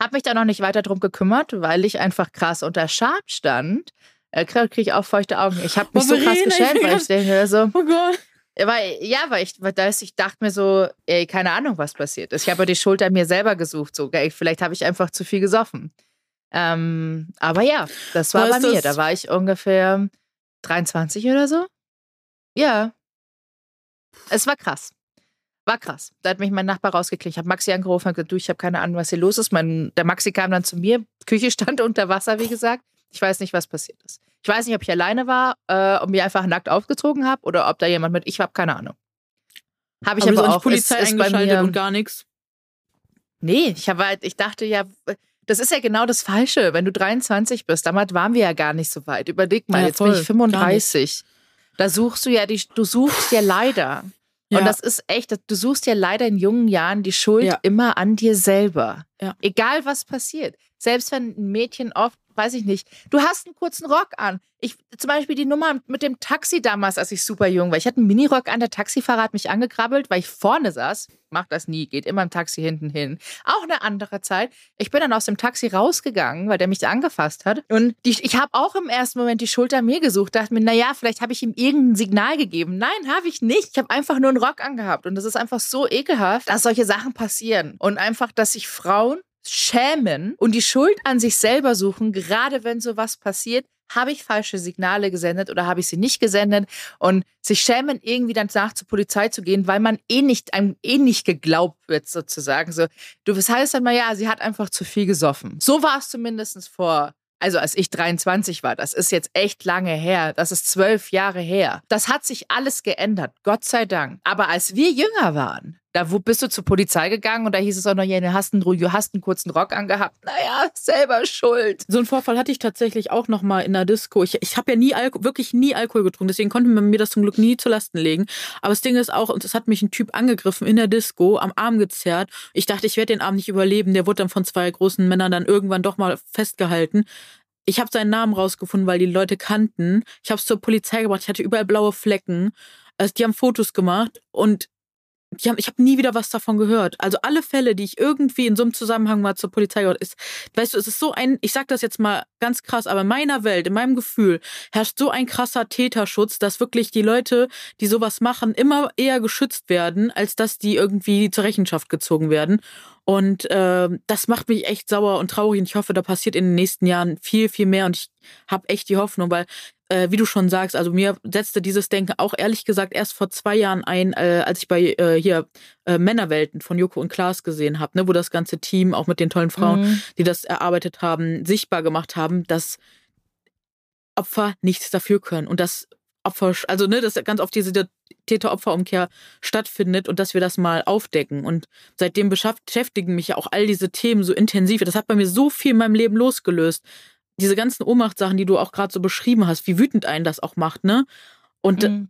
hab mich da noch nicht weiter drum gekümmert, weil ich einfach krass unter Schab stand. Äh, kriege ich auch feuchte Augen. Ich habe mich oh, so krass geschämt, weil ich denke so. Oh Gott. Weil, ja, weil ich, weil das, ich dachte mir so, ey, keine Ahnung, was passiert ist. Ich habe die Schulter mir selber gesucht. So, vielleicht habe ich einfach zu viel gesoffen. Ähm, aber ja, das war, bei mir. Da war ich ungefähr 23 oder so. Ja. Es war krass. War krass. Da hat mich mein Nachbar rausgeklickt. Ich habe Maxi angerufen und gesagt, du, ich habe keine Ahnung, was hier los ist. Mein, der Maxi kam dann zu mir. Küche stand unter Wasser, wie gesagt. Ich weiß nicht, was passiert ist. Ich weiß nicht, ob ich alleine war, äh, ob mir einfach nackt aufgezogen habe oder ob da jemand mit. Ich habe keine Ahnung. Habe ich aber, aber auch. Polizei ist, ist eingeschaltet und gar nichts. Nee, ich habe halt, ich dachte ja, das ist ja genau das Falsche, wenn du 23 bist. Damals waren wir ja gar nicht so weit. Überleg mal, ja, jetzt voll, bin ich 35. Da suchst du ja die, du suchst ja leider. Ja. Und das ist echt, du suchst ja leider in jungen Jahren die Schuld ja. immer an dir selber. Egal was passiert. Selbst wenn ein Mädchen oft weiß ich nicht, du hast einen kurzen Rock an. Ich, zum Beispiel die Nummer mit dem Taxi damals, als ich super jung war. Ich hatte einen Minirock an, der Taxifahrer hat mich angekrabbelt, weil ich vorne saß. Macht das nie, geht immer im Taxi hinten hin. Auch eine andere Zeit. Ich bin dann aus dem Taxi rausgegangen, weil der mich angefasst hat. Und die, ich habe auch im ersten Moment die Schulter mir gesucht. Dachte mir, naja, vielleicht habe ich ihm irgendein Signal gegeben. Nein, habe ich nicht. Ich habe einfach nur einen Rock angehabt. Und das ist einfach so ekelhaft, dass solche Sachen passieren. Und einfach, dass sich Frauen schämen und die Schuld an sich selber suchen, gerade wenn sowas passiert, habe ich falsche Signale gesendet oder habe ich sie nicht gesendet und sich schämen, irgendwie dann nach zur Polizei zu gehen, weil man eh nicht, einem eh nicht geglaubt wird, sozusagen. So, du, was heißt dann mal, ja, sie hat einfach zu viel gesoffen. So war es zumindest vor also als ich 23 war, das ist jetzt echt lange her, das ist zwölf Jahre her. Das hat sich alles geändert, Gott sei Dank. Aber als wir jünger waren, Da wo bist du zur Polizei gegangen und da hieß es auch noch, ja, du hast einen, du hast einen kurzen Rock angehabt. Naja, selber schuld. So einen Vorfall hatte ich tatsächlich auch noch mal in der Disco. Ich, ich habe ja nie Alko wirklich nie Alkohol getrunken, deswegen konnte man mir das zum Glück nie zu Lasten legen. Aber das Ding ist auch, und es hat mich ein Typ angegriffen in der Disco, am Arm gezerrt. Ich dachte, ich werde den Abend nicht überleben. Der wurde dann von zwei großen Männern dann irgendwann doch mal festgehalten. Ich habe seinen Namen rausgefunden, weil die Leute kannten. Ich habe es zur Polizei gebracht. Ich hatte überall blaue Flecken. Also die haben Fotos gemacht und ich habe nie wieder was davon gehört. Also alle Fälle, die ich irgendwie in so einem Zusammenhang mal zur Polizei gehört, ist, weißt du, es ist so ein, ich sag das jetzt mal ganz krass, aber in meiner Welt, in meinem Gefühl herrscht so ein krasser Täterschutz, dass wirklich die Leute, die sowas machen, immer eher geschützt werden, als dass die irgendwie zur Rechenschaft gezogen werden. Und äh, das macht mich echt sauer und traurig. Und ich hoffe, da passiert in den nächsten Jahren viel, viel mehr. Und ich habe echt die Hoffnung, weil äh, wie du schon sagst, also mir setzte dieses Denken auch ehrlich gesagt erst vor zwei Jahren ein, äh, als ich bei äh, hier äh, Männerwelten von Joko und Klaas gesehen habe, ne, wo das ganze Team auch mit den tollen Frauen, mhm. die das erarbeitet haben, sichtbar gemacht haben, dass Opfer nichts dafür können und dass Opfer, also ne, dass ganz oft diese Täter-Opfer-Umkehr stattfindet und dass wir das mal aufdecken. Und seitdem beschäftigen mich ja auch all diese Themen so intensiv. Das hat bei mir so viel in meinem Leben losgelöst diese ganzen Ohnmachtssachen, die du auch gerade so beschrieben hast, wie wütend einen das auch macht, ne? Und mhm.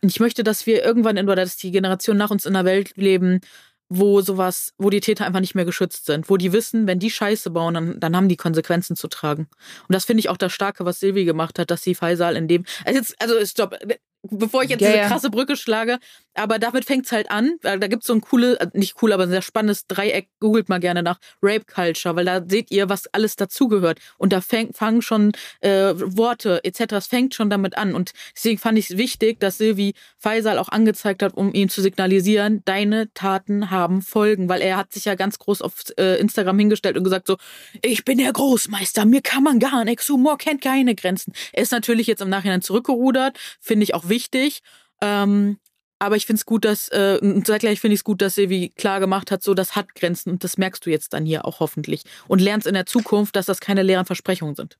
ich möchte, dass wir irgendwann in, oder dass die Generation nach uns in einer Welt leben, wo sowas, wo die Täter einfach nicht mehr geschützt sind, wo die wissen, wenn die Scheiße bauen, dann, dann haben die Konsequenzen zu tragen. Und das finde ich auch das Starke, was Silvi gemacht hat, dass sie Faisal in dem, also, jetzt, also stopp, bevor ich jetzt ja, diese krasse Brücke schlage. Aber damit fängt's halt an. Weil Da gibt's so ein coole, äh, nicht cool, aber ein sehr spannendes Dreieck. Googelt mal gerne nach Rape Culture, weil da seht ihr, was alles dazugehört. Und da fäng, fangen schon äh, Worte etc. Es fängt schon damit an. Und deswegen fand ich es wichtig, dass Silvi Faisal auch angezeigt hat, um ihm zu signalisieren, deine Taten haben Folgen. Weil er hat sich ja ganz groß auf äh, Instagram hingestellt und gesagt so, ich bin der Großmeister, mir kann man gar nichts, Humor kennt keine Grenzen. Er ist natürlich jetzt im Nachhinein zurückgerudert, finde ich auch wichtig. Ähm, aber ich finde es gut, dass, äh, zeitgleich finde ich es gut, dass Silvi klar gemacht hat, so das hat Grenzen und das merkst du jetzt dann hier auch hoffentlich. Und lernst in der Zukunft, dass das keine leeren Versprechungen sind.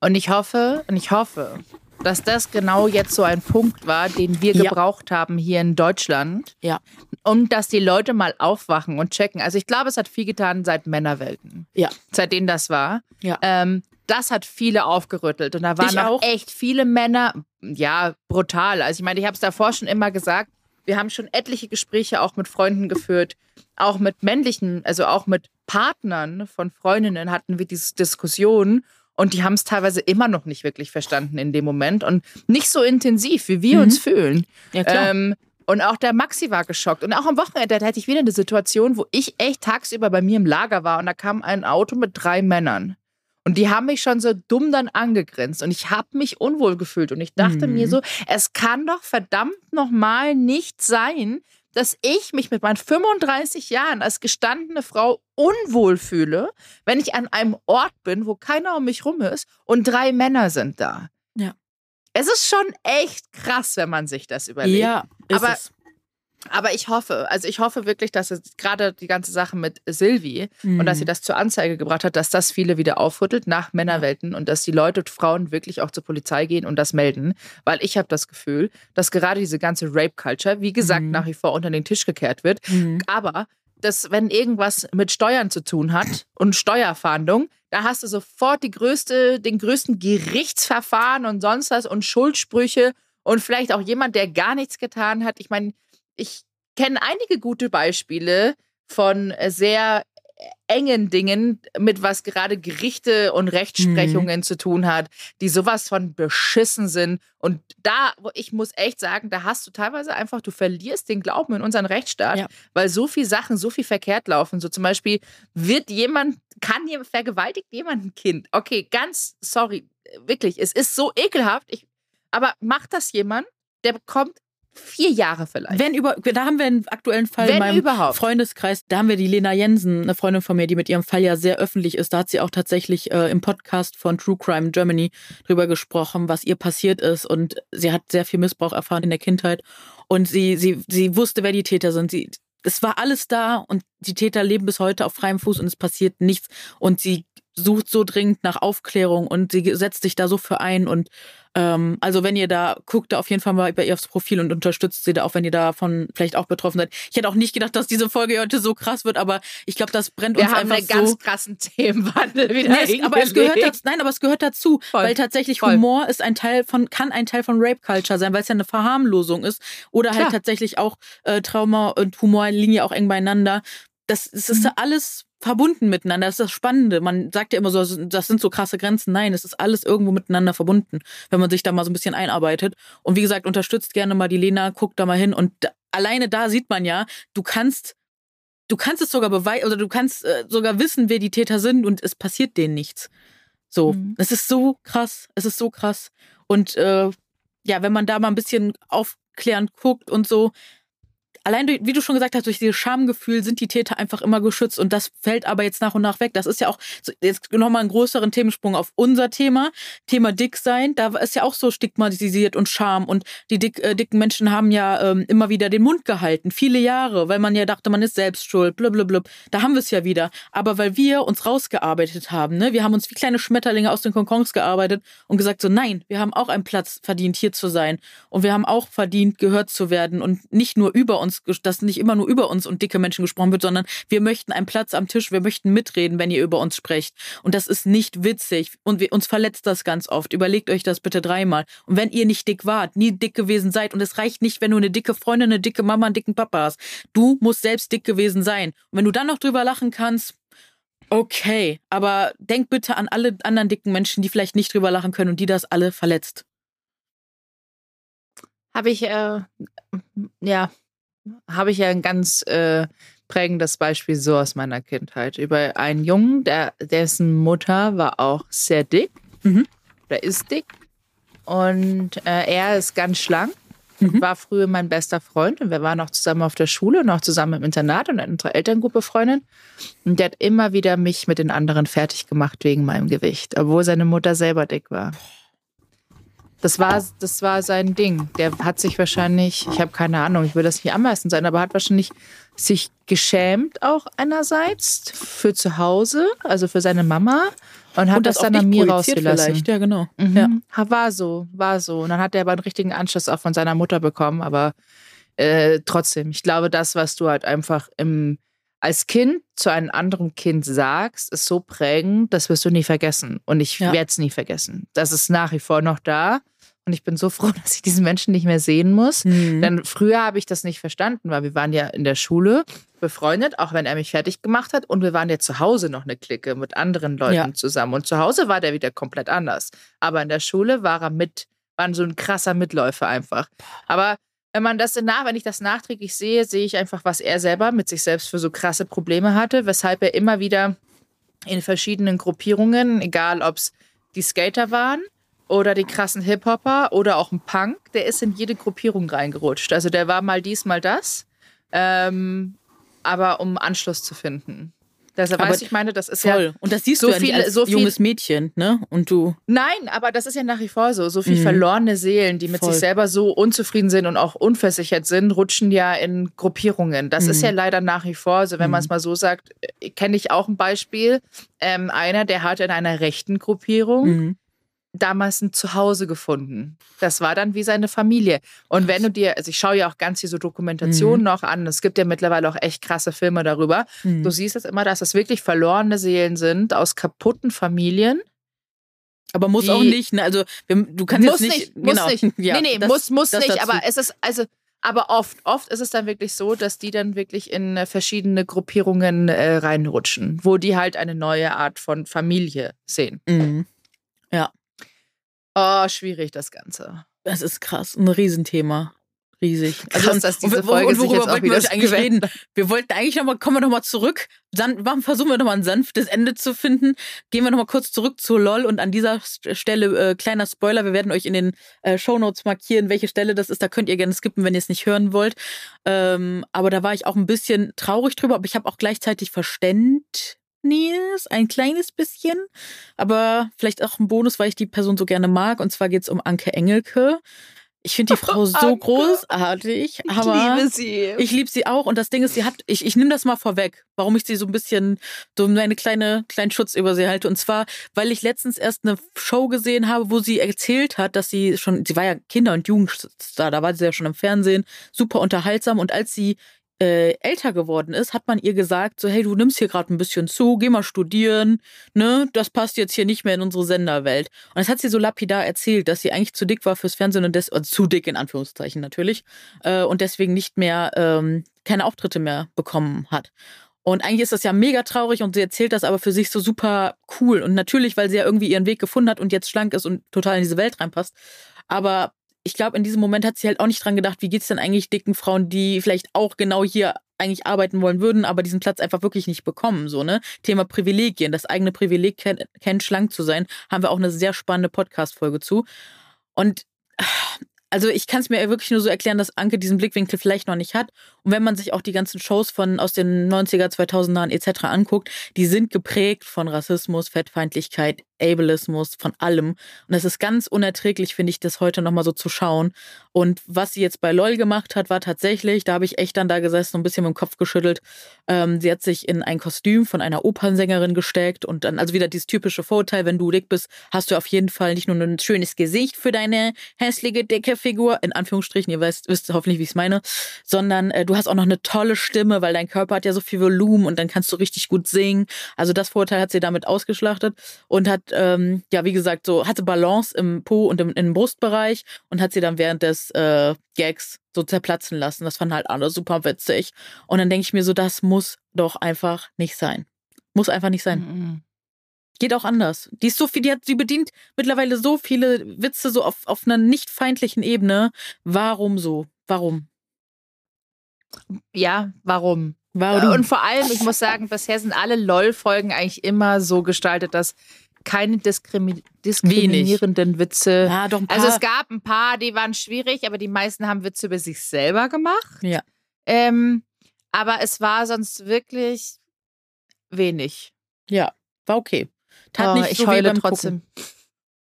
Und ich hoffe, und ich hoffe, dass das genau jetzt so ein Punkt war, den wir ja. gebraucht haben hier in Deutschland. Ja. Um dass die Leute mal aufwachen und checken. Also ich glaube, es hat viel getan seit Männerwelten. Ja. Seitdem das war. Ja. Ähm, das hat viele aufgerüttelt. Und da waren auch echt viele Männer, ja, brutal. Also ich meine, ich habe es davor schon immer gesagt, wir haben schon etliche Gespräche auch mit Freunden geführt, auch mit männlichen, also auch mit Partnern von Freundinnen hatten wir diese Diskussionen. Und die haben es teilweise immer noch nicht wirklich verstanden in dem Moment und nicht so intensiv, wie wir mhm. uns fühlen. Ja, klar. Ähm, und auch der Maxi war geschockt. Und auch am Wochenende hatte ich wieder eine Situation, wo ich echt tagsüber bei mir im Lager war und da kam ein Auto mit drei Männern. Und die haben mich schon so dumm dann angegrinst und ich habe mich unwohl gefühlt und ich dachte mhm. mir so, es kann doch verdammt nochmal nicht sein, dass ich mich mit meinen 35 Jahren als gestandene Frau unwohl fühle, wenn ich an einem Ort bin, wo keiner um mich rum ist und drei Männer sind da. Ja. Es ist schon echt krass, wenn man sich das überlegt. Ja, ist aber es. Aber ich hoffe, also ich hoffe wirklich, dass es gerade die ganze Sache mit Silvi mhm. und dass sie mhm. das zur Anzeige gebracht hat, dass das viele wieder aufrüttelt nach Männerwelten und dass die Leute und Frauen wirklich auch zur Polizei gehen und das melden. Weil ich habe das Gefühl, dass gerade diese ganze Rape-Culture, wie gesagt, mhm. nach wie vor unter den Tisch gekehrt wird. Mhm. Aber dass, wenn irgendwas mit Steuern zu tun hat und Steuerfahndung, da hast du sofort die größte, den größten Gerichtsverfahren und sonst was und Schuldsprüche und vielleicht auch jemand, der gar nichts getan hat. Ich meine, ich kenne einige gute Beispiele von äh, sehr äh, engen Dingen, mit was gerade Gerichte und Rechtsprechungen mhm. zu tun hat, die sowas von beschissen sind. Und da, ich muss echt sagen, da hast du teilweise einfach, du verlierst den Glauben in unseren Rechtsstaat, ja. weil so viele Sachen so viel verkehrt laufen. So zum Beispiel wird jemand, kann jemand, vergewaltigt jemand ein Kind? Okay, ganz sorry, wirklich, es ist so ekelhaft. Ich, aber macht das jemand? Der bekommt vier Jahre vielleicht. Wenn über, da haben wir einen aktuellen Fall Wenn in meinem überhaupt. Freundeskreis, da haben wir die Lena Jensen, eine Freundin von mir, die mit ihrem Fall ja sehr öffentlich ist. Da hat sie auch tatsächlich äh, im Podcast von True Crime Germany drüber gesprochen, was ihr passiert ist. Und sie hat sehr viel Missbrauch erfahren in der Kindheit. Und sie, sie, sie wusste, wer die Täter sind. Sie, es war alles da und die Täter leben bis heute auf freiem Fuß und es passiert nichts. Und sie sucht so dringend nach Aufklärung und sie setzt sich da so für ein und Ähm, also wenn ihr da guckt, da auf jeden Fall mal bei ihr aufs Profil und unterstützt sie da auch, wenn ihr davon vielleicht auch betroffen seid. Ich hätte auch nicht gedacht, dass diese Folge heute so krass wird, aber ich glaube, das brennt Wir uns haben einfach einen ganz so. krassen Themenwandel wieder Nee, es, aber es gehört dazu, nein, aber es gehört dazu, Voll. weil tatsächlich Voll. Humor ist ein Teil von, kann ein Teil von Rape Culture sein, weil es ja eine Verharmlosung ist oder Klar. halt tatsächlich auch äh, Trauma und Humor liegen ja auch eng beieinander. Das, das ist Mhm. ja alles verbunden miteinander. Das ist das Spannende. Man sagt ja immer so, das sind so krasse Grenzen. Nein, es ist alles irgendwo miteinander verbunden, wenn man sich da mal so ein bisschen einarbeitet. Und wie gesagt, unterstützt gerne mal die Lena, guckt da mal hin. Und da, alleine da sieht man ja, du kannst, du kannst es sogar beweisen, oder du kannst äh, sogar wissen, wer die Täter sind und es passiert denen nichts. So, Mhm. es ist so krass, es ist so krass. Und äh, ja, wenn man da mal ein bisschen aufklärend guckt und so, allein durch, wie du schon gesagt hast, durch dieses Schamgefühl sind die Täter einfach immer geschützt und das fällt aber jetzt nach und nach weg. Das ist ja auch jetzt nochmal einen größeren Themensprung auf unser Thema, Thema dick sein. Da ist ja auch so stigmatisiert und Scham und die dick, äh, dicken Menschen haben ja ähm, immer wieder den Mund gehalten, viele Jahre, weil man ja dachte, man ist selbst schuld, blablabla. Da haben wir es ja wieder. Aber weil wir uns rausgearbeitet haben, ne, wir haben uns wie kleine Schmetterlinge aus den Konkons gearbeitet und gesagt so, nein, wir haben auch einen Platz verdient, hier zu sein. Und wir haben auch verdient, gehört zu werden und nicht nur über uns, ges- dass nicht immer nur über uns und dicke Menschen gesprochen wird, sondern wir möchten einen Platz am Tisch, wir möchten mitreden, wenn ihr über uns sprecht. Und das ist nicht witzig und wir, uns verletzt das ganz oft. Überlegt euch das bitte dreimal. Und wenn ihr nicht dick wart, nie dick gewesen seid und es reicht nicht, wenn du eine dicke Freundin, eine dicke Mama, einen dicken Papa hast. Du musst selbst dick gewesen sein. Und wenn du dann noch drüber lachen kannst, okay. Aber denk bitte an alle anderen dicken Menschen, die vielleicht nicht drüber lachen können und die das alle verletzt. Habe ich, äh, ja, habe ich ja ein ganz äh, prägendes Beispiel so aus meiner Kindheit. Über einen Jungen, der, dessen Mutter war auch sehr dick. Mhm. Der ist dick. Und äh, er ist ganz schlank. Mhm. war früher mein bester Freund und wir waren auch zusammen auf der Schule und auch zusammen im Internat und unsere Elterngruppe befreundet. Und der hat immer wieder mich mit den anderen fertig gemacht wegen meinem Gewicht, obwohl seine Mutter selber dick war. Das war, das war sein Ding. Der hat sich wahrscheinlich, ich habe keine Ahnung, ich will das nicht anmessen sein, aber hat wahrscheinlich sich geschämt auch einerseits für zu Hause, also für seine Mama und hat und das, das, dann an mir rausgelassen. vielleicht. Ja, genau. Mhm. Ja. War so, war so. Und dann hat er aber einen richtigen Anschluss auch von seiner Mutter bekommen. Aber äh, trotzdem, ich glaube, das, was du halt einfach im, als Kind zu einem anderen Kind sagst, ist so prägend, das wirst du nie vergessen. Und ich Ja. werde es nie vergessen. Das ist nach wie vor noch da. Und ich bin so froh, dass ich diesen Menschen nicht mehr sehen muss. Mhm. Denn früher habe ich das nicht verstanden, weil wir waren ja in der Schule befreundet, auch wenn er mich fertig gemacht hat. Und wir waren ja zu Hause noch eine Clique mit anderen Leuten Ja. zusammen. Und zu Hause war der wieder komplett anders. Aber in der Schule war er mit, war so ein krasser Mitläufer einfach. Aber wenn man das nach, wenn ich das nachträglich sehe, sehe ich einfach, was er selber mit sich selbst für so krasse Probleme hatte, weshalb er immer wieder in verschiedenen Gruppierungen, egal ob es die Skater waren oder die krassen Hip-Hopper oder auch ein Punk, der ist in jede Gruppierung reingerutscht. Also der war mal dies, mal das, ähm, aber um Anschluss zu finden. Deshalb Aber weiß ich meine, das ist Voll. ja und das siehst so du viele- als so viel- junges Mädchen, ne? Und du. Nein, aber das ist ja nach wie vor so. So viel Mhm. verlorene Seelen, die mit Voll. sich selber so unzufrieden sind und auch unversichert sind, rutschen ja in Gruppierungen. Das ist Mhm. ja leider nach wie vor, also wenn man es Mhm. mal so sagt, äh, kenne ich auch ein Beispiel. Ähm, einer, der hat in einer rechten Gruppierung Mhm. Damals ein Zuhause gefunden. Das war dann wie seine Familie. Und wenn du dir, also ich schaue ja auch ganz hier so Dokumentationen Mhm. noch an, es gibt ja mittlerweile auch echt krasse Filme darüber. Mhm. Du siehst es immer, dass es wirklich verlorene Seelen sind aus kaputten Familien. Aber muss die- auch nicht, ne? Also du kannst muss jetzt nicht. nicht, muss genau. nicht. Ja, nee, nee, das- muss, muss das nicht. dazu. Aber es ist, also, aber oft, oft ist es dann wirklich so, dass die dann wirklich in äh, verschiedene Gruppierungen äh, reinrutschen, wo die halt eine neue Art von Familie sehen. Mhm. Oh, schwierig das Ganze. Das ist krass, ein Riesenthema. Riesig. Also, Krass, dass diese und- Folge und sich worüber wollten wir eigentlich reden? Wir wollten eigentlich nochmal, kommen wir nochmal zurück. Dann warum versuchen wir nochmal ein sanftes Ende zu finden. Gehen wir nochmal kurz zurück zu LOL und an dieser St- Stelle, äh, kleiner Spoiler, wir werden euch in den äh, Shownotes markieren, welche Stelle das ist. Da könnt ihr gerne skippen, wenn ihr es nicht hören wollt. Ähm, aber da war ich auch ein bisschen traurig drüber, aber ich habe auch gleichzeitig Verständnis, ein kleines bisschen. Aber vielleicht auch ein Bonus, weil ich die Person so gerne mag. Und zwar geht es um Anke Engelke. Ich finde die Frau so großartig, aber ich liebe sie. Ich liebe sie auch und das Ding ist, sie hat, ich, ich nehme das mal vorweg, warum ich sie so ein bisschen, so eine kleine, kleinen Schutz über sie halte. Und zwar, weil ich letztens erst eine Show gesehen habe, wo sie erzählt hat, dass sie schon, sie war ja Kinder- und Jugendstar, da war sie ja schon im Fernsehen, super unterhaltsam und als sie äh, älter geworden ist, hat man ihr gesagt, so hey, du nimmst hier gerade ein bisschen zu, geh mal studieren, ne, das passt jetzt hier nicht mehr in unsere Senderwelt. Und das hat sie so lapidar erzählt, dass sie eigentlich zu dick war fürs Fernsehen und des, also zu dick in Anführungszeichen natürlich, äh, und deswegen nicht mehr ähm, keine Auftritte mehr bekommen hat. Und eigentlich ist das ja mega traurig und sie erzählt das aber für sich so super cool. Und natürlich, weil sie ja irgendwie ihren Weg gefunden hat und jetzt schlank ist und total in diese Welt reinpasst. Aber ich glaube, in diesem Moment hat sie halt auch nicht dran gedacht, wie geht's denn eigentlich dicken Frauen, die vielleicht auch genau hier eigentlich arbeiten wollen würden, aber diesen Platz einfach wirklich nicht bekommen, so, ne? Thema Privilegien, das eigene Privileg kennt, kennt schlank zu sein, haben wir auch eine sehr spannende Podcast-Folge zu. Und also ich kann es mir wirklich nur so erklären, dass Anke diesen Blickwinkel vielleicht noch nicht hat. Und wenn man sich auch die ganzen Shows von aus den 90er, 2000ern etc. anguckt, die sind geprägt von Rassismus, Fettfeindlichkeit, Ableismus, von allem. Und es ist ganz unerträglich, finde ich, das heute nochmal so zu schauen. Und was sie jetzt bei LOL gemacht hat, war tatsächlich, da habe ich echt dann da gesessen und ein bisschen mit dem Kopf geschüttelt. Ähm, sie hat sich in ein Kostüm von einer Opernsängerin gesteckt und dann, also wieder dieses typische Vorurteil, wenn du dick bist, hast du auf jeden Fall nicht nur ein schönes Gesicht für deine hässliche, dicke Figur, in Anführungsstrichen, ihr wisst, wisst hoffentlich, wie ich es meine, sondern äh, du hast auch noch eine tolle Stimme, weil dein Körper hat ja so viel Volumen und dann kannst du richtig gut singen. Also das Vorurteil hat sie damit ausgeschlachtet und hat ähm, ja, wie gesagt, so hatte Balance im Po und im, im Brustbereich und hat sie dann während des äh, Gags so zerplatzen lassen. Das fanden halt alle super witzig. Und dann denke ich mir so, das muss doch einfach nicht sein. Muss einfach nicht sein. Mhm. Geht auch anders. Die ist so viel, die hat, sie bedient mittlerweile so viele Witze so auf, auf einer nicht feindlichen Ebene. Warum so? Warum? Ja, warum? Warum? Und vor allem, ich muss sagen, bisher sind alle LOL-Folgen eigentlich immer so gestaltet, dass keine diskrimi diskriminierenden Wenig. Witze. Ja, doch. Also es gab ein paar, die waren schwierig, aber die meisten haben Witze über sich selber gemacht. Ja. Ähm, aber es war sonst wirklich wenig. Ja, war okay. Tat oh, nicht so ich heule trotzdem. Gucken.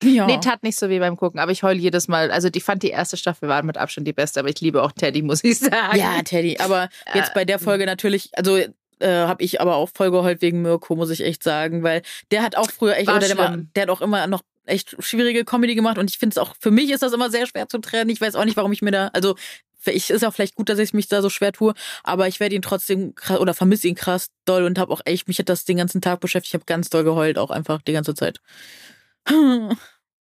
Ja. Nee, tat nicht so wie beim Gucken, aber ich heule jedes Mal. Also, ich fand die erste Staffel war mit Abstand die beste, aber ich liebe auch Teddy, muss ich sagen. Ja, Teddy. Aber jetzt bei der Folge natürlich, also äh, habe ich aber auch voll geheult wegen Mirko, muss ich echt sagen, weil der hat auch früher echt, oder der, war, der hat auch immer noch echt schwierige Comedy gemacht und ich finde es auch, für mich ist das immer sehr schwer zu trennen. Ich weiß auch nicht, warum ich mir da, also ich ist auch vielleicht gut, dass ich mich da so schwer tue, aber ich werde ihn trotzdem krass, oder vermisse ihn krass doll und habe auch echt, mich hat das den ganzen Tag beschäftigt. Ich habe ganz doll geheult, auch einfach die ganze Zeit.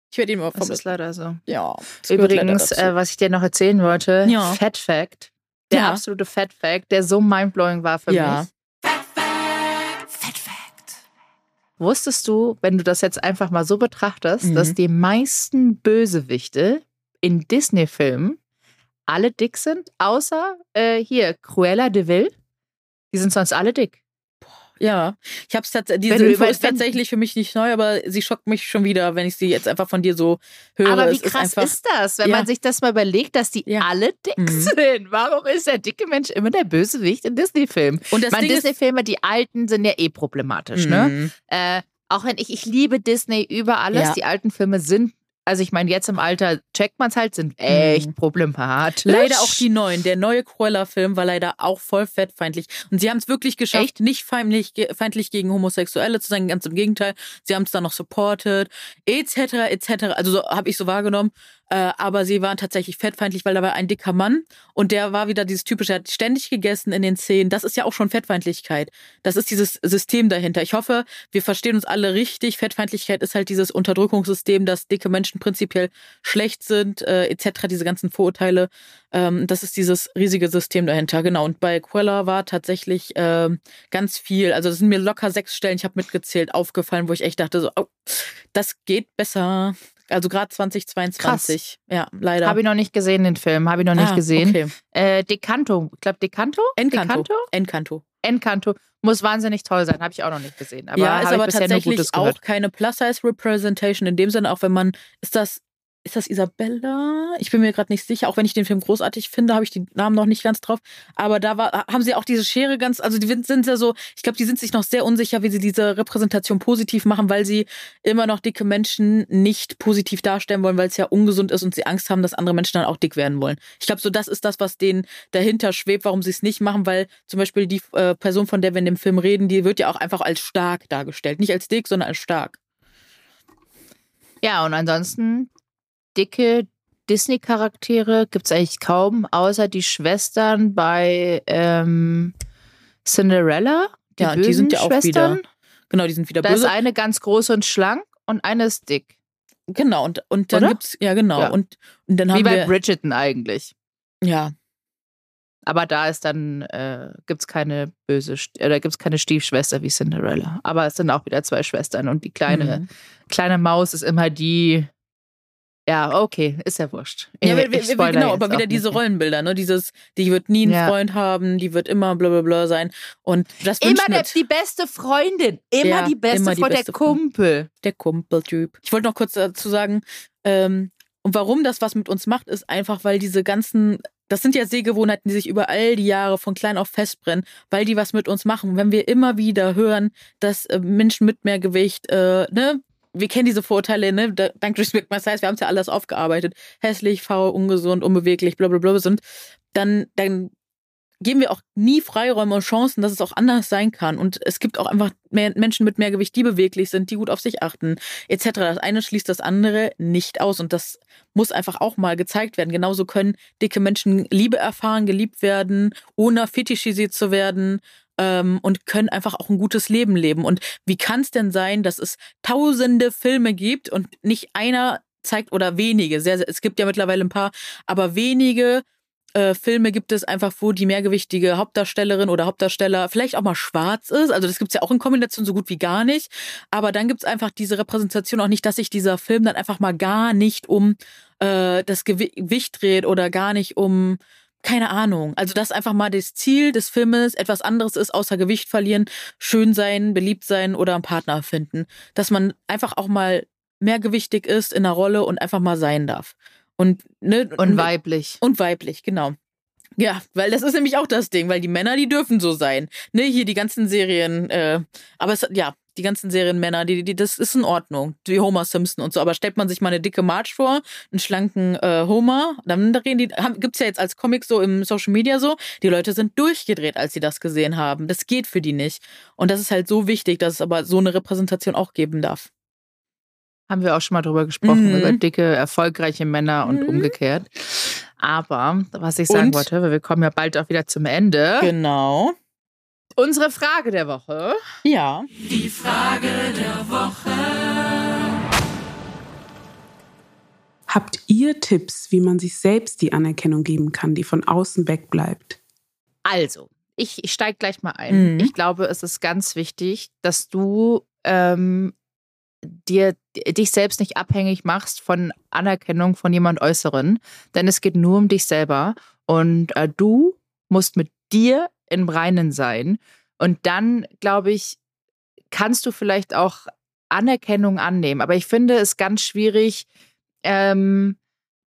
Ich werde ihn immer vermissen. Das ist leider so. Ja. Übrigens, äh, was ich dir noch erzählen wollte, ja. Fat Fact. Der ja. absolute Fat Fact, der so mindblowing war für ja. mich. Wusstest du, wenn du das jetzt einfach mal so betrachtest, mhm. dass die meisten Bösewichte in Disney-Filmen alle dick sind, außer äh, hier Cruella de Vil? Die sind sonst alle dick. Ja, ich habe es tatsächlich, diese Info ist tatsächlich für mich nicht neu, aber sie schockt mich schon wieder, wenn ich sie jetzt einfach von dir so höre. Aber wie krass ist, ist, das, wenn ja. man sich das mal überlegt, dass die ja. alle dick mhm. sind? Warum ist der dicke Mensch immer der Bösewicht in Disney-Filmen? Und das Disney-Filme, die alten, sind ja eh problematisch, ne? mhm. ne? Äh, auch wenn ich, ich liebe Disney über alles, ja. die alten Filme sind also ich meine, jetzt im Alter checkt man es halt, sind echt mhm. problematisch. Leider auch die neuen. Der neue Cruella-Film war leider auch voll fettfeindlich. Und sie haben es wirklich geschafft, echt? nicht feindlich, feindlich gegen Homosexuelle zu sein, ganz im Gegenteil. Sie haben es dann noch supported, etc., etc. Also so habe ich so wahrgenommen. Äh, aber sie waren tatsächlich fettfeindlich, weil da war ein dicker Mann und der war wieder dieses typische, er hat ständig gegessen in den Szenen. Das ist ja auch schon Fettfeindlichkeit. Das ist dieses System dahinter. Ich hoffe, wir verstehen uns alle richtig. Fettfeindlichkeit ist halt dieses Unterdrückungssystem, dass dicke Menschen prinzipiell schlecht sind, äh, etc., diese ganzen Vorurteile. Ähm, das ist dieses riesige System dahinter, genau. Und bei Quella war tatsächlich äh, ganz viel, also das sind mir locker sechs Stellen, ich habe mitgezählt, aufgefallen, wo ich echt dachte, so, oh, das geht besser. Also gerade 2022. Krass. Ja, leider. Habe ich noch nicht gesehen, den Film. Habe ich noch nicht ah, gesehen. Okay. Äh, Decanto. Ich glaube, Decanto? Encanto. Encanto. Encanto. Muss wahnsinnig toll sein. Habe ich auch noch nicht gesehen. Aber ja, ist aber tatsächlich auch keine Plus-Size-Representation in dem Sinne, auch wenn man, ist das ist das Isabella? Ich bin mir gerade nicht sicher, auch wenn ich den Film großartig finde, habe ich die Namen noch nicht ganz drauf. Aber da war, haben sie auch diese Schere ganz, also die sind ja so, ich glaube, die sind sich noch sehr unsicher, wie sie diese Repräsentation positiv machen, weil sie immer noch dicke Menschen nicht positiv darstellen wollen, weil es ja ungesund ist und sie Angst haben, dass andere Menschen dann auch dick werden wollen. Ich glaube, so das ist das, was denen dahinter schwebt, warum sie es nicht machen, weil zum Beispiel die äh, Person, von der wir in dem Film reden, die wird ja auch einfach als stark dargestellt. Nicht als dick, sondern als stark. Ja, und ansonsten dicke Disney-Charaktere gibt es eigentlich kaum, außer die Schwestern bei ähm, Cinderella. Die ja, die sind ja auch Schwestern. wieder. Genau, die sind wieder da böse. ist eine ganz groß und schlank und eine ist dick. Genau, und, und dann Oder? gibt's, ja genau, Ja. Und, und dann Wie haben bei wir, Bridgerton eigentlich. ja, Aber da ist dann, äh, gibt es keine böse, oder gibt es keine Stiefschwester wie Cinderella. Aber es sind auch wieder zwei Schwestern und die kleine, Mhm. kleine Maus ist immer die. Ja, okay, ist ja wurscht. Ja, Ich- ich genau, aber wieder diese. Rollenbilder, ne? Dieses, die wird nie einen Ja. Freund haben, die wird immer bla bla bla sein. Und das Immer der, die beste Freundin. Immer Ja, die beste immer die Freundin, beste der Kumpel. der Kumpeltyp. Ich wollte noch kurz dazu sagen, ähm, und warum das was mit uns macht, ist einfach, weil diese ganzen, das sind ja Sehgewohnheiten, die sich über all die Jahre von klein auf festbrennen, weil die was mit uns machen. Wenn wir immer wieder hören, dass äh, Menschen mit mehr Gewicht, äh, ne, wir kennen diese Vorurteile, ne, da- dank Respect My Size, wir haben es ja alles aufgearbeitet, hässlich, faul, ungesund, unbeweglich, bla bla bla sind, dann, dann geben wir auch nie Freiräume und Chancen, dass es auch anders sein kann. Und es gibt auch einfach mehr Menschen mit mehr Gewicht, die beweglich sind, die gut auf sich achten, etc. Das eine schließt das andere nicht aus. Und das muss einfach auch mal gezeigt werden. Genauso können dicke Menschen Liebe erfahren, geliebt werden, ohne fetischisiert zu werden. Ähm, und können einfach auch ein gutes Leben leben. Und wie kann es denn sein, dass es tausende Filme gibt und nicht einer zeigt oder wenige, sehr, sehr, es gibt ja mittlerweile ein paar, aber wenige äh, Filme gibt es einfach, wo die mehrgewichtige Hauptdarstellerin oder Hauptdarsteller vielleicht auch mal schwarz ist. Also das gibt's ja auch in Kombination so gut wie gar nicht. Aber dann gibt's einfach diese Repräsentation auch nicht, dass sich dieser Film dann einfach mal gar nicht um äh, das Gewi- Gewicht dreht oder gar nicht um keine Ahnung. Also, dass einfach mal das Ziel des Filmes etwas anderes ist, außer Gewicht verlieren, schön sein, beliebt sein oder einen Partner finden. Dass man einfach auch mal mehrgewichtig ist in einer Rolle und einfach mal sein darf. Und, ne, Und weiblich. und weiblich, genau. Ja, weil das ist nämlich auch das Ding, weil die Männer, die dürfen so sein. Ne, hier die ganzen Serien, äh, aber es, ja, die ganzen Serienmänner, die, die, das ist in Ordnung. Wie Homer Simpson und so. Aber stellt man sich mal eine dicke Marge vor, einen schlanken äh, Homer, dann reden die, haben, gibt's ja jetzt als Comic so im Social Media so, die Leute sind durchgedreht, als sie das gesehen haben. Das geht für die nicht. Und das ist halt so wichtig, dass es aber so eine Repräsentation auch geben darf. Haben wir auch schon mal drüber gesprochen, Mhm. über dicke, erfolgreiche Männer und Mhm. umgekehrt. Aber, was ich sagen Und? wollte, weil wir kommen ja bald auch wieder zum Ende. Genau. Unsere Frage der Woche. Ja. Habt ihr Tipps, wie man sich selbst die Anerkennung geben kann, die von außen wegbleibt? Also, ich, ich steige gleich mal ein. Mhm. Ich glaube, es ist ganz wichtig, dass du ähm, dir dich selbst nicht abhängig machst von Anerkennung von jemand Äußeren, denn es geht nur um dich selber und äh, du musst mit dir im Reinen sein und dann glaube ich kannst du vielleicht auch Anerkennung annehmen, aber ich finde es ganz schwierig, ähm,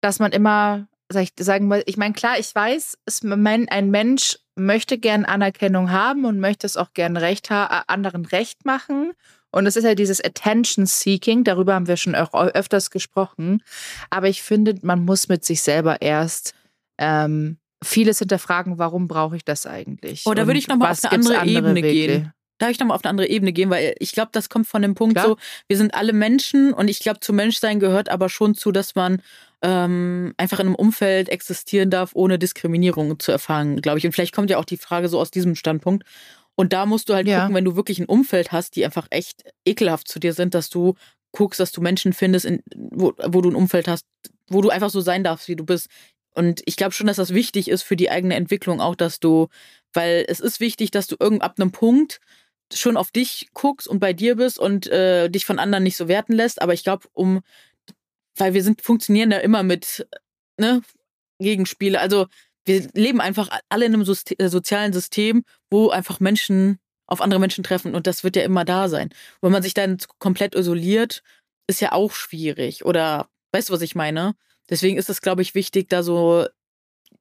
dass man immer sag ich, sagen will, ich meine, klar, ich weiß, es, mein, ein Mensch möchte gern Anerkennung haben und möchte es auch gern recht anderen recht machen. Und es ist ja dieses Attention Seeking, darüber haben wir schon öfters gesprochen. Aber ich finde, man muss mit sich selber erst ähm, vieles hinterfragen, warum brauche ich das eigentlich? Oh, da würde ich noch mal auf eine gibt's andere Ebene Wege? gehen. Darf ich nochmal auf eine andere Ebene gehen, weil ich glaube, das kommt von dem Punkt Klar. so, wir sind alle Menschen und ich glaube, zu Menschsein gehört aber schon zu, dass man ähm, einfach in einem Umfeld existieren darf, ohne Diskriminierung zu erfahren, glaube ich. Und vielleicht kommt ja auch die Frage so aus diesem Standpunkt. Und da musst du halt Ja. gucken, wenn du wirklich ein Umfeld hast, die einfach echt ekelhaft zu dir sind, dass du guckst, dass du Menschen findest, in, wo, wo du ein Umfeld hast, wo du einfach so sein darfst, wie du bist. Und ich glaube schon, dass das wichtig ist für die eigene Entwicklung auch, dass du, weil es ist wichtig, dass du irgend ab einem Punkt schon auf dich guckst und bei dir bist und äh, dich von anderen nicht so werten lässt. Aber ich glaube, um, weil wir sind, funktionieren ja immer mit ne, Gegenspiele. Also wir leben einfach alle in einem Sozi- äh, sozialen System, wo einfach Menschen auf andere Menschen treffen und das wird ja immer da sein. Wenn man sich dann komplett isoliert, ist ja auch schwierig. Oder Weißt du, was ich meine? Deswegen ist es, glaube ich, wichtig, da so,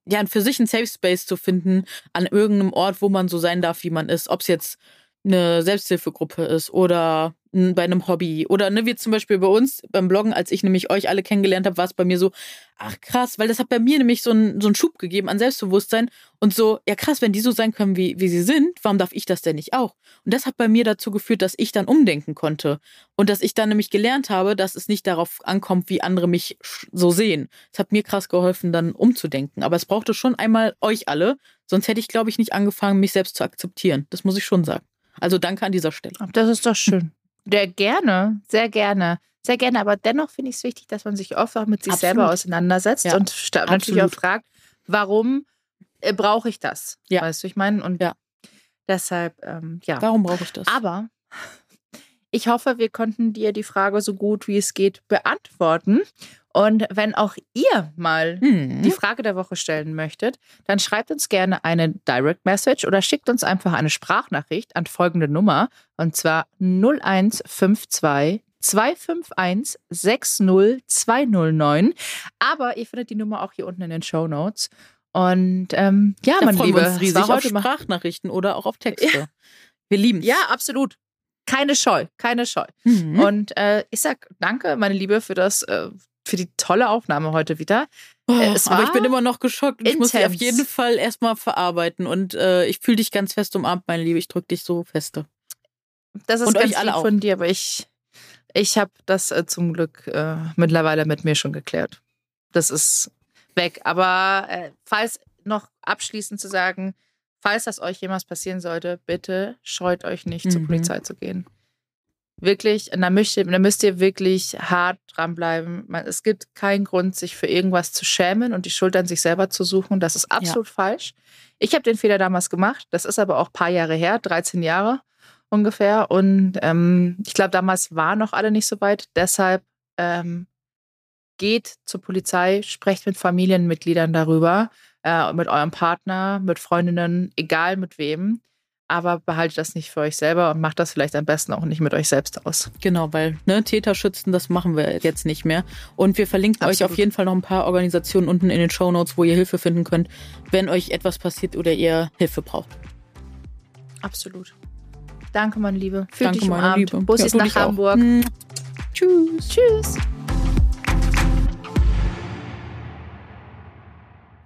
ja, für sich einen Safe Space zu finden an irgendeinem Ort, wo man so sein darf, wie man ist. Ob es jetzt eine Selbsthilfegruppe ist oder bei einem Hobby oder ne, wie zum Beispiel bei uns beim Bloggen, als ich nämlich euch alle kennengelernt habe, war es bei mir so, ach krass, weil das hat bei mir nämlich so einen so einen Schub gegeben an Selbstbewusstsein und so, ja krass, wenn die so sein können, wie, wie sie sind, warum darf ich das denn nicht auch? Und das hat bei mir dazu geführt, dass ich dann umdenken konnte und dass ich dann nämlich gelernt habe, dass es nicht darauf ankommt, wie andere mich so sehen. Es hat mir krass geholfen, dann umzudenken, aber es brauchte schon einmal euch alle, sonst hätte ich, glaube ich, nicht angefangen, mich selbst zu akzeptieren. Das muss ich schon sagen. Also danke an dieser Stelle. Das ist doch schön. Der gerne, sehr gerne. Sehr gerne, aber dennoch finde ich es wichtig, dass man sich oft auch mit sich Absolut. selber auseinandersetzt ja. und natürlich auch fragt, warum äh, brauche ich das? Ja. Weißt du, ich meine? Und ja. deshalb, ähm, ja. Warum brauche ich das? Aber ich hoffe, wir konnten dir die Frage so gut wie es geht beantworten. Und wenn auch ihr mal mhm. die Frage der Woche stellen möchtet, dann schreibt uns gerne eine Direct Message oder schickt uns einfach eine Sprachnachricht an folgende Nummer und zwar 0152 251 60209. Aber ihr findet die Nummer auch hier unten in den Show Notes. Und ähm, ja, da mein Liebe, wir uns riesig auf Sprachnachrichten oder auch auf Texte. Ja. Wir lieben Ja, absolut. Keine Scheu, keine Scheu. Mhm. Und äh, ich sag danke, meine Liebe, für das äh, für die tolle Aufnahme heute wieder. Oh, aber ich bin immer noch geschockt und ich muss sie auf jeden Fall erstmal verarbeiten. Und äh, ich fühle dich ganz fest umarmt, meine Liebe. Ich drücke dich so feste. Das ist und ganz lieb von dir, aber ich, ich habe das äh, zum Glück äh, mittlerweile mit mir schon geklärt. Das ist weg. Aber falls noch abschließend zu sagen, falls das euch jemals passieren sollte, bitte scheut euch nicht, mhm. zur Polizei zu gehen. Wirklich, da müsst, ihr, da müsst ihr wirklich hart dranbleiben. Es gibt keinen Grund, sich für irgendwas zu schämen und die Schuld an sich selber zu suchen. Das ist absolut ja. falsch. Ich habe den Fehler damals gemacht. Das ist aber auch ein paar Jahre her, 13 Jahre ungefähr. Und ähm, ich glaube, damals waren noch alle nicht so weit. Deshalb ähm, geht zur Polizei, sprecht mit Familienmitgliedern darüber, äh, mit eurem Partner, mit Freundinnen, egal mit wem aber behaltet das nicht für euch selber und macht das vielleicht am besten auch nicht mit euch selbst aus. Genau, weil ne, Täter schützen, das machen wir jetzt nicht mehr. Und wir verlinken Absolut. euch auf jeden Fall noch ein paar Organisationen unten in den Show Notes, wo ihr Hilfe finden könnt, wenn euch etwas passiert oder ihr Hilfe braucht. Absolut. Danke, meine Liebe. Für Danke, dich meine Liebe. Bussis ja, nach Hamburg. Hm. Tschüss. Tschüss.